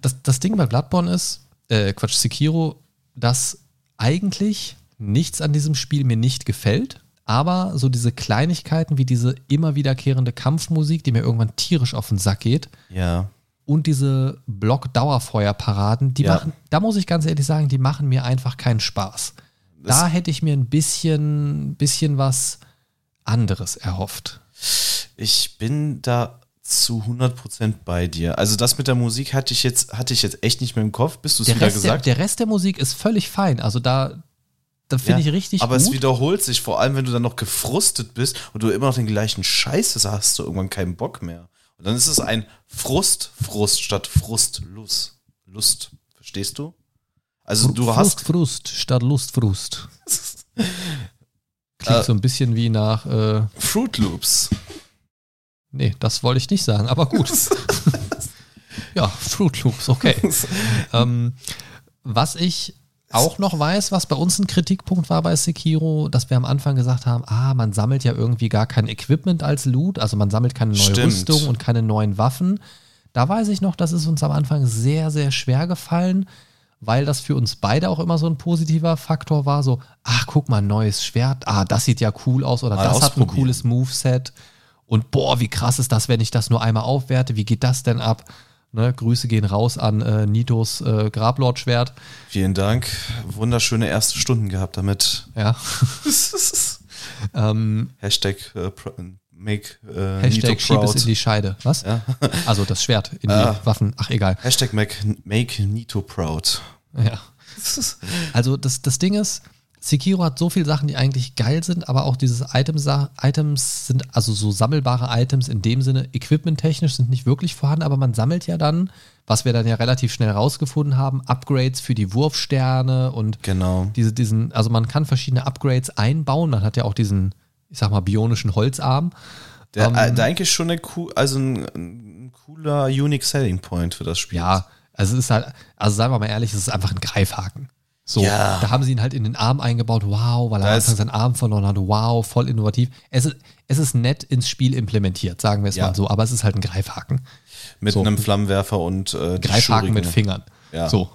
Das, das Ding bei Bloodborne ist, äh, Quatsch, Sekiro, dass eigentlich nichts an diesem Spiel mir nicht gefällt, aber so diese Kleinigkeiten wie diese immer wiederkehrende Kampfmusik, die mir irgendwann tierisch auf den Sack geht, Ja. und diese Block-Dauerfeuerparaden, die Ja. machen, da muss ich ganz ehrlich sagen, die machen mir einfach keinen Spaß. Da hätte ich mir ein bisschen, bisschen was anderes erhofft. Ich bin da zu 100% bei dir. Also das mit der Musik hatte ich jetzt, hatte ich jetzt echt nicht mehr im Kopf, bis du es Der wieder Rest, der, gesagt der Rest der Musik ist völlig fein. Also da, Das finde Ja, ich richtig Aber gut. es wiederholt sich, vor allem wenn du dann noch gefrustet bist und du immer noch den gleichen Scheiß hast, hast du irgendwann keinen Bock mehr. Und dann ist es ein Frust, Frust statt Frust, Lust. Lust. Verstehst du? Also du Frust, hast. Frust statt Lust, Frust. Klingt Äh. so ein bisschen wie nach, äh, Fruit Loops. nee, das wollte ich nicht sagen, aber gut. ja, Fruit Loops, okay. ähm, was ich auch noch weiß, was bei uns ein Kritikpunkt war bei Sekiro, dass wir am Anfang gesagt haben, ah, man sammelt ja irgendwie gar kein Equipment als Loot, also man sammelt keine neue Stimmt. Rüstung und keine neuen Waffen. Da weiß ich noch, das ist uns am Anfang sehr, sehr schwer gefallen, weil das für uns beide auch immer so ein positiver Faktor war, so, ach, guck mal, neues Schwert, ah, das sieht ja cool aus oder Mal das hat ein cooles Moveset und boah, wie krass ist das, wenn ich das nur einmal aufwerte, wie geht das denn ab? Ne, Grüße gehen raus an äh, Nitos äh, Grablord-Schwert. Vielen Dank. Wunderschöne erste Stunden gehabt damit. Ja. ähm, Hashtag äh, make äh, Hashtag Nito schieb es proud. in die Scheide. Was? Ja. Also das Schwert in die Ah. Waffen. Ach, egal. Hashtag make, make Nito proud. Ja. Also das, das Ding ist, Sekiro hat so viele Sachen, die eigentlich geil sind, aber auch dieses Items, Items sind, also so sammelbare Items in dem Sinne, equipmenttechnisch sind nicht wirklich vorhanden, aber man sammelt ja dann, was wir dann ja relativ schnell rausgefunden haben, Upgrades für die Wurfsterne und Genau. diese, diesen, also man kann verschiedene Upgrades einbauen. Man hat ja auch diesen, ich sag mal, bionischen Holzarm. Der, Ähm, äh, der eigentlich schon eine cool, also ein, ein cooler Unique Selling Point für das Spiel. Ja, also es ist halt, also seien wir mal ehrlich, es ist einfach ein Greifhaken. So, Ja. da haben sie ihn halt in den Arm eingebaut, wow, weil er Da am ist- Anfang seinen Arm verloren hat, wow, voll innovativ. Es ist, es ist nett ins Spiel implementiert, sagen wir es Ja. mal so, aber es ist halt ein Greifhaken. Mit So. einem Flammenwerfer und äh, Greifhaken mit. Fingern. Ja. So,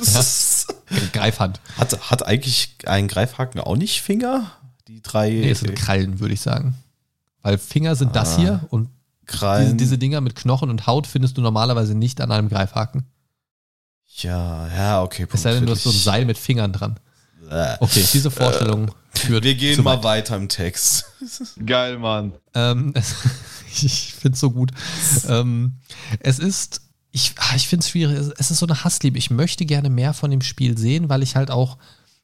Greifhand. Hat, hat eigentlich ein Greifhaken auch nicht Finger? Die drei Nee, es sind Krallen, würde ich sagen. Weil Finger sind das Ah. hier und diese, diese Dinger mit Knochen und Haut findest du normalerweise nicht an einem Greifhaken. ja, ja, okay. Es sei denn, du hast so ein. Seil mit Fingern dran. Äh. Okay, diese Vorstellung führt Wir gehen zu mal weit. weiter im Text. Geil, Mann. Ähm, es, ich finde es so gut. ähm, es ist, ich, ah, ich finde es schwierig. Es, es ist so eine Hassliebe. Ich möchte gerne mehr von dem Spiel sehen, weil ich halt auch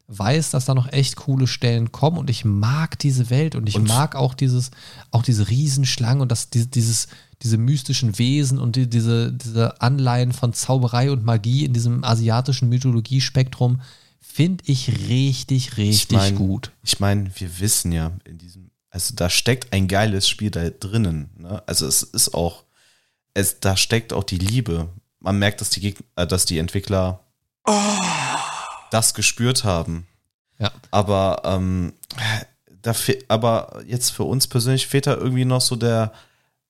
weiß, dass da noch echt coole Stellen kommen und ich mag diese Welt und ich Und- mag auch dieses, auch diese Riesenschlangen und das, die- dieses, diese mystischen Wesen und die, diese, diese Anleihen von Zauberei und Magie in diesem asiatischen Mythologie-Spektrum finde ich richtig, richtig mein, gut. Ich meine, wir wissen ja in diesem, also da steckt ein geiles Spiel da drinnen. Ne? Also es ist auch, es, da steckt auch die Liebe. Man merkt, dass die, Geg äh, dass die Entwickler das gespürt haben. Ja. Aber, ähm, da aber jetzt für uns persönlich fehlt da irgendwie noch so der,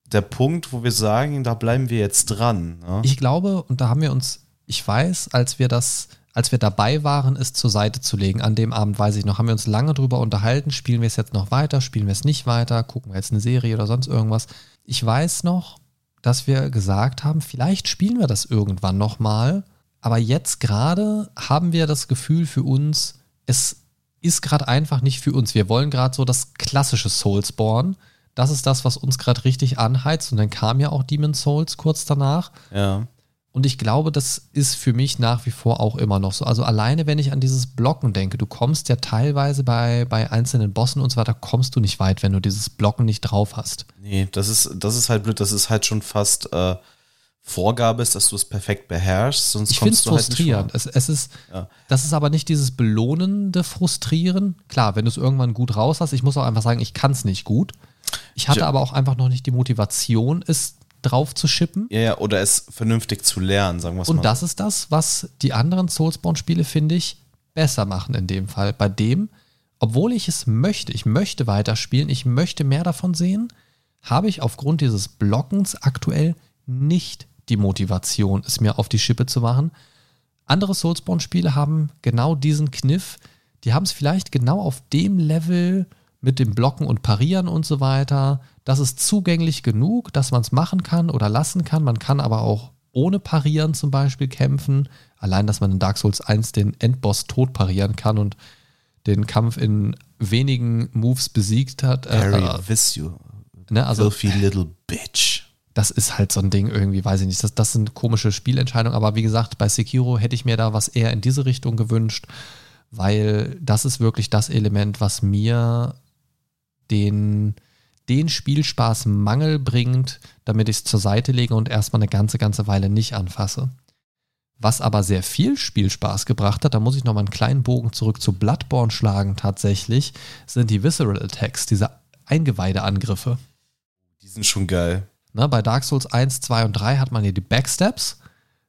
der Punkt, wo wir sagen, da bleiben wir jetzt dran. Ne? Ich glaube, und da haben wir uns, ich weiß, als wir das, als wir dabei waren, es zur Seite zu legen, an dem Abend, weiß ich noch, haben wir uns lange drüber unterhalten, spielen wir es jetzt noch weiter, spielen wir es nicht weiter, gucken wir jetzt eine Serie oder sonst irgendwas. Ich weiß noch, dass wir gesagt haben, vielleicht spielen wir das irgendwann nochmal, aber jetzt gerade haben wir das Gefühl für uns, es ist gerade einfach nicht für uns. Wir wollen gerade so das klassische Soulsborne. Das ist das, was uns gerade richtig anheizt. Und dann kam ja auch Demon's Souls kurz danach. ja. Und ich glaube, das ist für mich nach wie vor auch immer noch so. Also alleine, wenn ich an dieses Blocken denke, du kommst ja teilweise bei, bei einzelnen Bossen und so weiter, kommst du nicht weit, wenn du dieses Blocken nicht drauf hast. Nee, das ist, das ist halt blöd. Das ist halt schon fast äh, Vorgabe ist, dass du es perfekt beherrschst, sonst Ich kommst du halt nicht frustrierend. vor. es, es ist, Ja. das ist aber nicht dieses belohnende Frustrieren. Klar, wenn du es irgendwann gut raus hast, ich muss auch einfach sagen, ich kann es nicht gut. Ich hatte Ja. aber auch einfach noch nicht die Motivation, es drauf zu schippen. Ja, ja, oder es vernünftig zu lernen, sagen wir es mal. Und das ist das, was die anderen Soulsborne-Spiele, finde ich, besser machen in dem Fall. Bei dem, obwohl ich es möchte, ich möchte weiterspielen, ich möchte mehr davon sehen, habe ich aufgrund dieses Blockens aktuell nicht die Motivation, es mir auf die Schippe zu machen. Andere Soulsborne-Spiele haben genau diesen Kniff. Die haben es vielleicht genau auf dem Level mit dem Blocken und Parieren und so weiter. Das ist zugänglich genug, dass man es machen kann oder lassen kann. Man kann aber auch ohne Parieren zum Beispiel kämpfen. Allein, dass man in Dark Souls 1 den Endboss tot parieren kann und den Kampf in wenigen Moves besiegt hat. Äh, Harry äh, you, ne, also filthy little bitch. Das ist halt so ein Ding irgendwie, weiß ich nicht. Das, das sind komische Spielentscheidungen, aber wie gesagt, bei Sekiro hätte ich mir da was eher in diese Richtung gewünscht, weil das ist wirklich das Element, was mir den, den Spielspaß-Mangel bringt, damit ich es zur Seite lege und erstmal eine ganze, ganze Weile nicht anfasse. Was aber sehr viel Spielspaß gebracht hat, da muss ich nochmal einen kleinen Bogen zurück zu Bloodborne schlagen tatsächlich, sind die Visceral Attacks, diese Eingeweideangriffe. Die sind schon geil. Ne, bei Dark Souls 1, 2 und 3 hat man ja die Backstabs.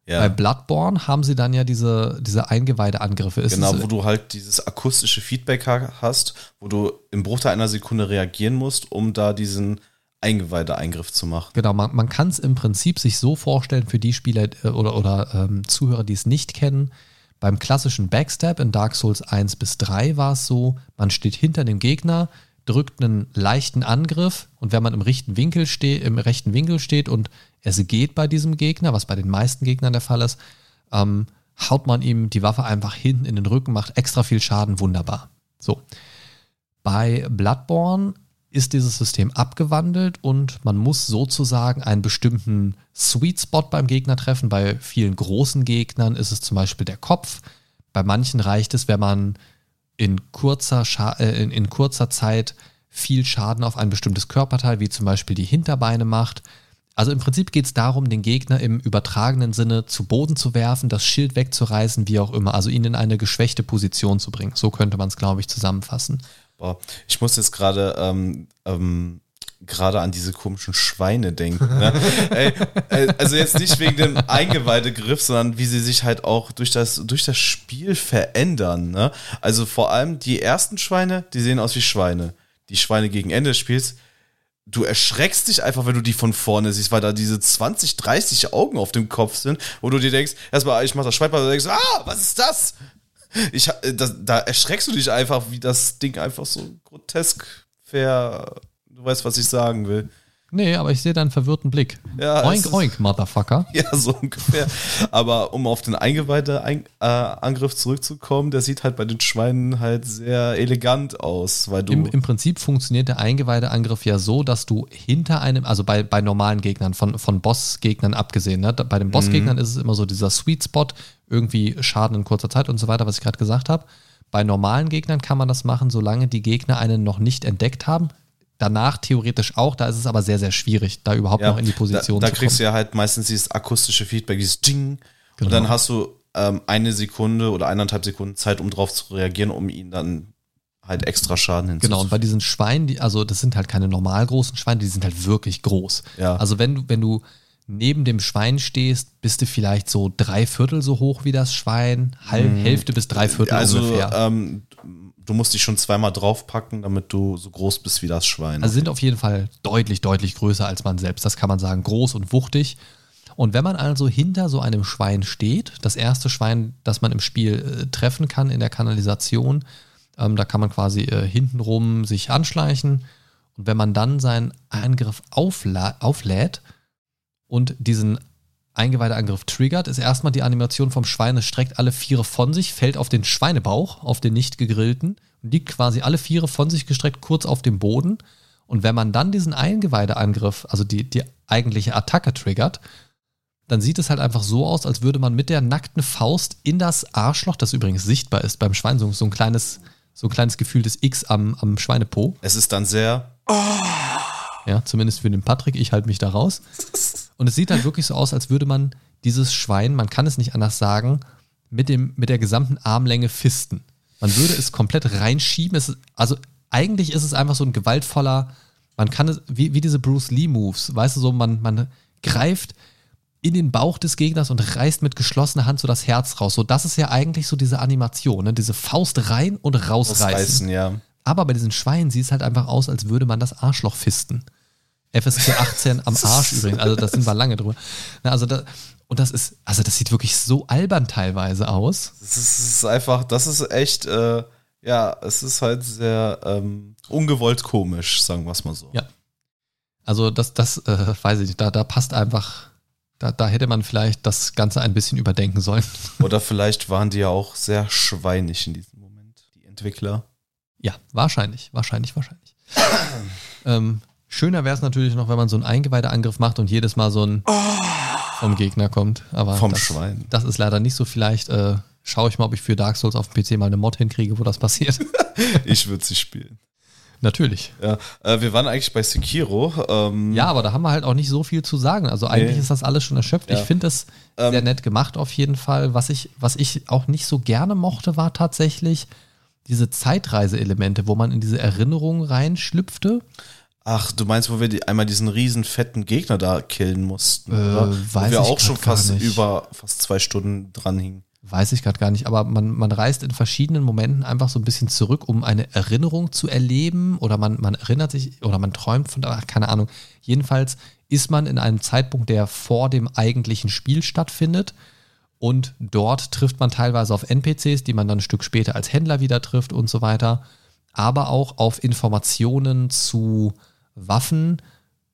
Ja. Bei Bloodborne haben sie dann ja diese, diese Eingeweideangriffe. Ist Genau, wo du halt dieses akustische Feedback ha- hast, wo du im Bruchteil einer Sekunde reagieren musst, um da diesen Eingeweideeingriff zu machen. Genau, man, man kann es im Prinzip sich so vorstellen für die Spieler äh, oder, oder ähm, Zuhörer, die es nicht kennen. Beim klassischen Backstab in Dark Souls 1 bis 3 war es so, man steht hinter dem Gegner, drückt einen leichten Angriff und wenn man im rechten Winkel steht, im rechten Winkel steht und es geht bei diesem Gegner, was bei den meisten Gegnern der Fall ist, ähm, haut man ihm die Waffe einfach hinten in den Rücken, macht extra viel Schaden, wunderbar. So. Bei Bloodborne ist dieses System abgewandelt und man muss sozusagen einen bestimmten Sweet Spot beim Gegner treffen. Bei vielen großen Gegnern ist es zum Beispiel der Kopf. Bei manchen reicht es, wenn man in kurzer, Scha äh, in, in kurzer Zeit viel Schaden auf ein bestimmtes Körperteil, wie zum Beispiel die Hinterbeine macht. Also im Prinzip geht es darum, den Gegner im übertragenen Sinne zu Boden zu werfen, das Schild wegzureißen, wie auch immer. Also ihn in eine geschwächte Position zu bringen. So könnte man es, glaube ich, zusammenfassen. Boah, ich muss jetzt gerade ähm, ähm, gerade an diese komischen Schweine denken. Ne? Ey, äh, also jetzt nicht wegen dem Eingeweidegriff, sondern wie sie sich halt auch durch das, durch das Spiel verändern. Ne? Also vor allem die ersten Schweine, die sehen aus wie Schweine. Die Schweine gegen Ende des Spiels, du erschreckst dich einfach, wenn du die von vorne siehst, weil da diese 20, 30 Augen auf dem Kopf sind, wo du dir denkst, erstmal, ich mach das Schwein, du denkst, ah, was ist das? Ich, äh, das, da erschreckst du dich einfach, wie das Ding einfach so grotesk ver. Du weißt, was ich sagen will. Nee, aber ich sehe deinen verwirrten Blick. Ja, oink, ist- oink, Motherfucker. Ja, so ungefähr. Aber um auf den Eingeweide-Angriff zurückzukommen, der sieht halt bei den Schweinen halt sehr elegant aus, weil du. Im, Im Prinzip funktioniert der Eingeweideangriff ja so, dass du hinter einem, also bei, bei normalen Gegnern, von, von Bossgegnern abgesehen, ne? bei den Bossgegnern ist es immer so dieser Sweet Spot, irgendwie Schaden in kurzer Zeit und so weiter, was ich gerade gesagt habe. Bei normalen Gegnern kann man das machen, solange die Gegner einen noch nicht entdeckt haben. Danach theoretisch auch, da ist es aber sehr, sehr schwierig, da überhaupt noch in die Position da, da zu kriegst kommen. du ja halt meistens dieses akustische Feedback, dieses Ding. Genau. Und dann hast du ähm, eine Sekunde oder eineinhalb Sekunden Zeit, um drauf zu reagieren, um ihn dann halt extra Schaden hinzuzufügen. Genau, und bei diesen Schweinen, die, also das sind halt keine normal großen Schweine, die sind halt wirklich groß. Ja. Also wenn du, wenn du neben dem Schwein stehst, bist du vielleicht so drei Viertel so hoch wie das Schwein, halb, Hälfte bis drei Viertel also ungefähr. ähm, du musst dich schon zweimal draufpacken, damit du so groß bist wie das Schwein. Also sind auf jeden Fall deutlich, deutlich größer als man selbst. Das kann man sagen, groß und wuchtig. Und wenn man also hinter so einem Schwein steht, das erste Schwein, das man im Spiel äh, treffen kann in der Kanalisation, ähm, da kann man quasi äh, hintenrum sich anschleichen. Und wenn man dann seinen Angriff aufla auflädt und diesen Eingeweideangriff triggert, ist erstmal die Animation vom Schwein, es streckt alle Viere von sich, fällt auf den Schweinebauch, auf den nicht gegrillten und liegt quasi alle Viere von sich gestreckt kurz auf dem Boden. Und wenn man dann diesen Eingeweideangriff, also die, die eigentliche Attacke triggert, dann sieht es halt einfach so aus, als würde man mit der nackten Faust in das Arschloch, das übrigens sichtbar ist beim Schwein, so, so ein kleines, so ein kleines gefühltes X am, am Schweinepo. es ist dann sehr. Ja, zumindest für den Patrick, ich halte mich da raus. Und es sieht halt wirklich so aus, als würde man dieses Schwein, man kann es nicht anders sagen, mit, dem, mit der gesamten Armlänge fisten. Man würde es komplett reinschieben. Es ist, also eigentlich ist es einfach so ein gewaltvoller, man kann es, wie, wie diese Bruce Lee-Moves, weißt du, so, man, man greift in den Bauch des Gegners und reißt mit geschlossener Hand so das Herz raus. So, das ist ja eigentlich so diese Animation, ne? diese Faust rein und rausreißen. Ausreißen, ja. Aber bei diesen Schweinen sieht es halt einfach aus, als würde man das Arschloch fisten. FSK 18 am Arsch übrigens. Also da sind wir lange drüber. Na, also da, und das ist, also das sieht wirklich so albern teilweise aus. Es ist, es ist einfach, das ist echt, äh, ja, es ist halt sehr ähm, ungewollt komisch, sagen wir es mal so. Ja. Also das, das, äh, weiß ich nicht, da, da passt einfach, da, da hätte man vielleicht das Ganze ein bisschen überdenken sollen. Oder vielleicht waren die ja auch sehr schweinig in diesem Moment, die Entwickler. Ja, wahrscheinlich, wahrscheinlich, wahrscheinlich. ähm, schöner wäre es natürlich noch, wenn man so einen Eingeweideangriff macht und jedes Mal so ein vom Gegner kommt. Aber Vom das, Schwein. Das ist leider nicht so vielleicht äh, schaue ich mal, ob ich für Dark Souls auf dem PC mal eine Mod hinkriege, wo das passiert. Ich würde sie spielen. Natürlich. Ja, äh, wir waren eigentlich bei Sekiro. Ähm, Ja, aber da haben wir halt auch nicht so viel zu sagen. Also eigentlich Nee. ist das alles schon erschöpft. Ja. Ich finde es Ähm, sehr nett gemacht auf jeden Fall. Was ich, was ich auch nicht so gerne mochte, war tatsächlich diese Zeitreise-Elemente, wo man in diese Erinnerungen reinschlüpfte. Ach, du meinst, wo wir die, einmal diesen riesen fetten Gegner da killen mussten, Äh, oder? weiß wo wir auch schon fast nicht. über fast zwei Stunden dran hingen. Weiß ich gerade gar nicht, aber man, man reist in verschiedenen Momenten einfach so ein bisschen zurück, um eine Erinnerung zu erleben oder man, man erinnert sich oder man träumt von, ach, keine Ahnung. Jedenfalls ist man in einem Zeitpunkt, der vor dem eigentlichen Spiel stattfindet und dort trifft man teilweise auf NPCs, die man dann ein Stück später als Händler wieder trifft und so weiter, aber auch auf Informationen zu Waffen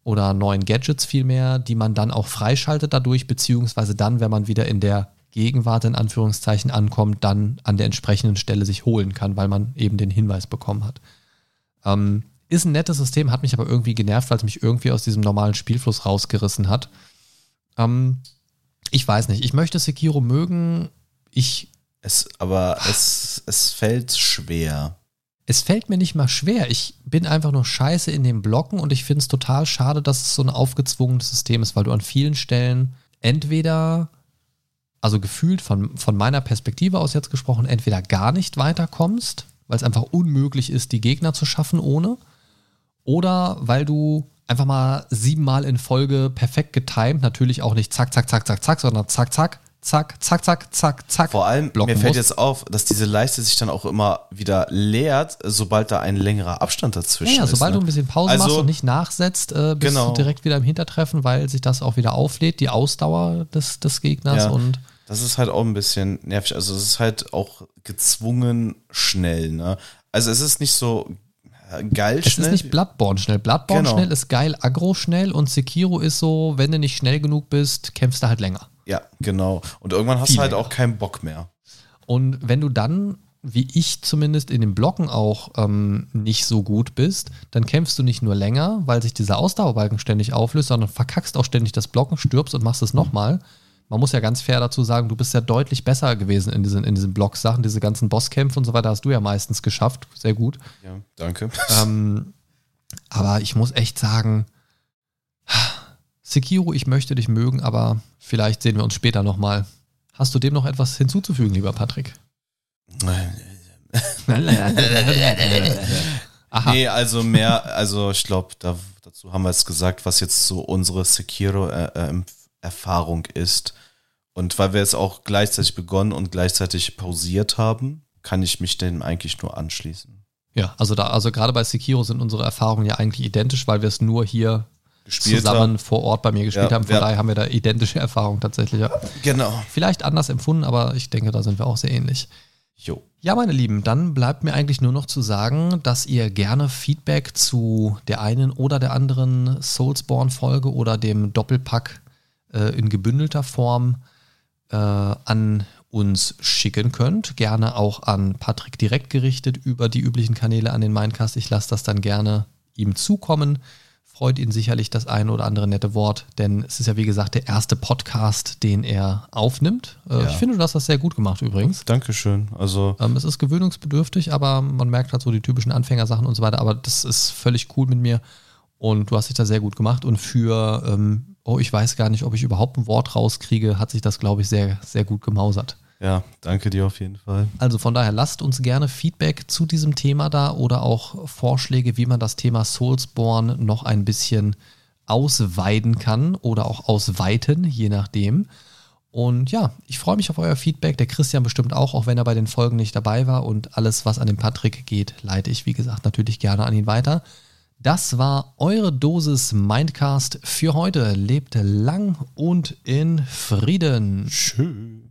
oder neuen Gadgets vielmehr, die man dann auch freischaltet dadurch, beziehungsweise dann, wenn man wieder in der Gegenwart in Anführungszeichen ankommt, dann an der entsprechenden Stelle sich holen kann, weil man eben den Hinweis bekommen hat. Ähm, ist ein nettes System, hat mich aber irgendwie genervt, weil es mich irgendwie aus diesem normalen Spielfluss rausgerissen hat. Ähm, ich weiß nicht, ich möchte Sekiro mögen. Ich, Es, aber es, es fällt schwer. Es fällt mir nicht mal schwer. Ich bin einfach nur scheiße in den Blocken und ich finde es total schade, dass es so ein aufgezwungenes System ist, weil du an vielen Stellen entweder, also gefühlt von, von meiner Perspektive aus jetzt gesprochen, entweder gar nicht weiterkommst, weil es einfach unmöglich ist, die Gegner zu schaffen ohne, oder weil du einfach mal siebenmal in Folge perfekt getimed, natürlich auch nicht zack, zack, zack, zack, zack, sondern zack, zack, zack, zack, zack, zack, zack. Vor allem, mir fällt musst. jetzt auf, dass diese Leiste sich dann auch immer wieder leert, sobald da ein längerer Abstand dazwischen Ja, ja, ist. sobald ne? du ein bisschen Pause Also- machst und nicht nachsetzt, äh, bist Genau. du direkt wieder im Hintertreffen, weil sich das auch wieder auflädt, die Ausdauer des, des Gegners Ja. und Das ist halt auch ein bisschen nervig. Also es ist halt auch gezwungen schnell, ne? Also es ist nicht so geil es schnell. ist nicht Bloodborne schnell. Bloodborne Genau. schnell ist geil, Aggro schnell und Sekiro ist so, wenn du nicht schnell genug bist, kämpfst du halt länger. Ja, genau. Und irgendwann hast du halt länger. auch keinen Bock mehr. Und wenn du dann, wie ich zumindest in den Blocken auch ähm, nicht so gut bist, dann kämpfst du nicht nur länger, weil sich dieser Ausdauerbalken ständig auflöst, sondern verkackst auch ständig das Blocken, stirbst und machst es nochmal. Man muss ja ganz fair dazu sagen, du bist ja deutlich besser gewesen in diesen, in diesen Blocksachen, diese ganzen Bosskämpfe und so weiter hast du ja meistens geschafft. Sehr gut. Ja, danke. Ähm, aber ich muss echt sagen, Sekiro, ich möchte dich mögen, aber vielleicht sehen wir uns später nochmal. Hast du dem noch etwas hinzuzufügen, lieber Patrick? Aha. Nee, also mehr, also ich glaube, da, dazu haben wir es gesagt, was jetzt so unsere Sekiro-Erfahrung ist. Und weil wir jetzt auch gleichzeitig begonnen und gleichzeitig pausiert haben, kann ich mich dem eigentlich nur anschließen. Ja, also da, also gerade bei Sekiro sind unsere Erfahrungen ja eigentlich identisch, weil wir es nur hier Gespielt zusammen haben. vor Ort bei mir gespielt Ja, haben. Von ja. daher haben wir da identische Erfahrungen tatsächlich. Ja. Genau. Vielleicht anders empfunden, aber ich denke, da sind wir auch sehr ähnlich. Jo. Ja, meine Lieben, dann bleibt mir eigentlich nur noch zu sagen, dass ihr gerne Feedback zu der einen oder der anderen Soulsborne-Folge oder dem Doppelpack äh, in gebündelter Form äh, an uns schicken könnt. Gerne auch an Patrick direkt gerichtet über die üblichen Kanäle an den Mindcast. Ich lasse das dann gerne ihm zukommen. Freut ihn sicherlich das ein oder andere nette Wort, denn es ist ja wie gesagt der erste Podcast, den er aufnimmt. Äh, Ja. Ich finde, du hast das sehr gut gemacht übrigens. Dankeschön. Also, Ähm, es ist gewöhnungsbedürftig, aber man merkt halt so die typischen Anfängersachen und so weiter. Aber das ist völlig cool mit mir und du hast dich da sehr gut gemacht. Und für, ähm, oh, ich weiß gar nicht, ob ich überhaupt ein Wort rauskriege, hat sich das, glaube ich, sehr, sehr gut gemausert. Ja, danke dir auf jeden Fall. Also von daher lasst uns gerne Feedback zu diesem Thema da oder auch Vorschläge, wie man das Thema Soulsborne noch ein bisschen ausweiden kann oder auch ausweiten, je nachdem. Und ja, ich freue mich auf euer Feedback. Der Christian bestimmt auch, auch wenn er bei den Folgen nicht dabei war. Und alles, was an den Patrick geht, leite ich, wie gesagt, natürlich gerne an ihn weiter. Das war eure Dosis Mindcast für heute. Lebt lang und in Frieden. Schön.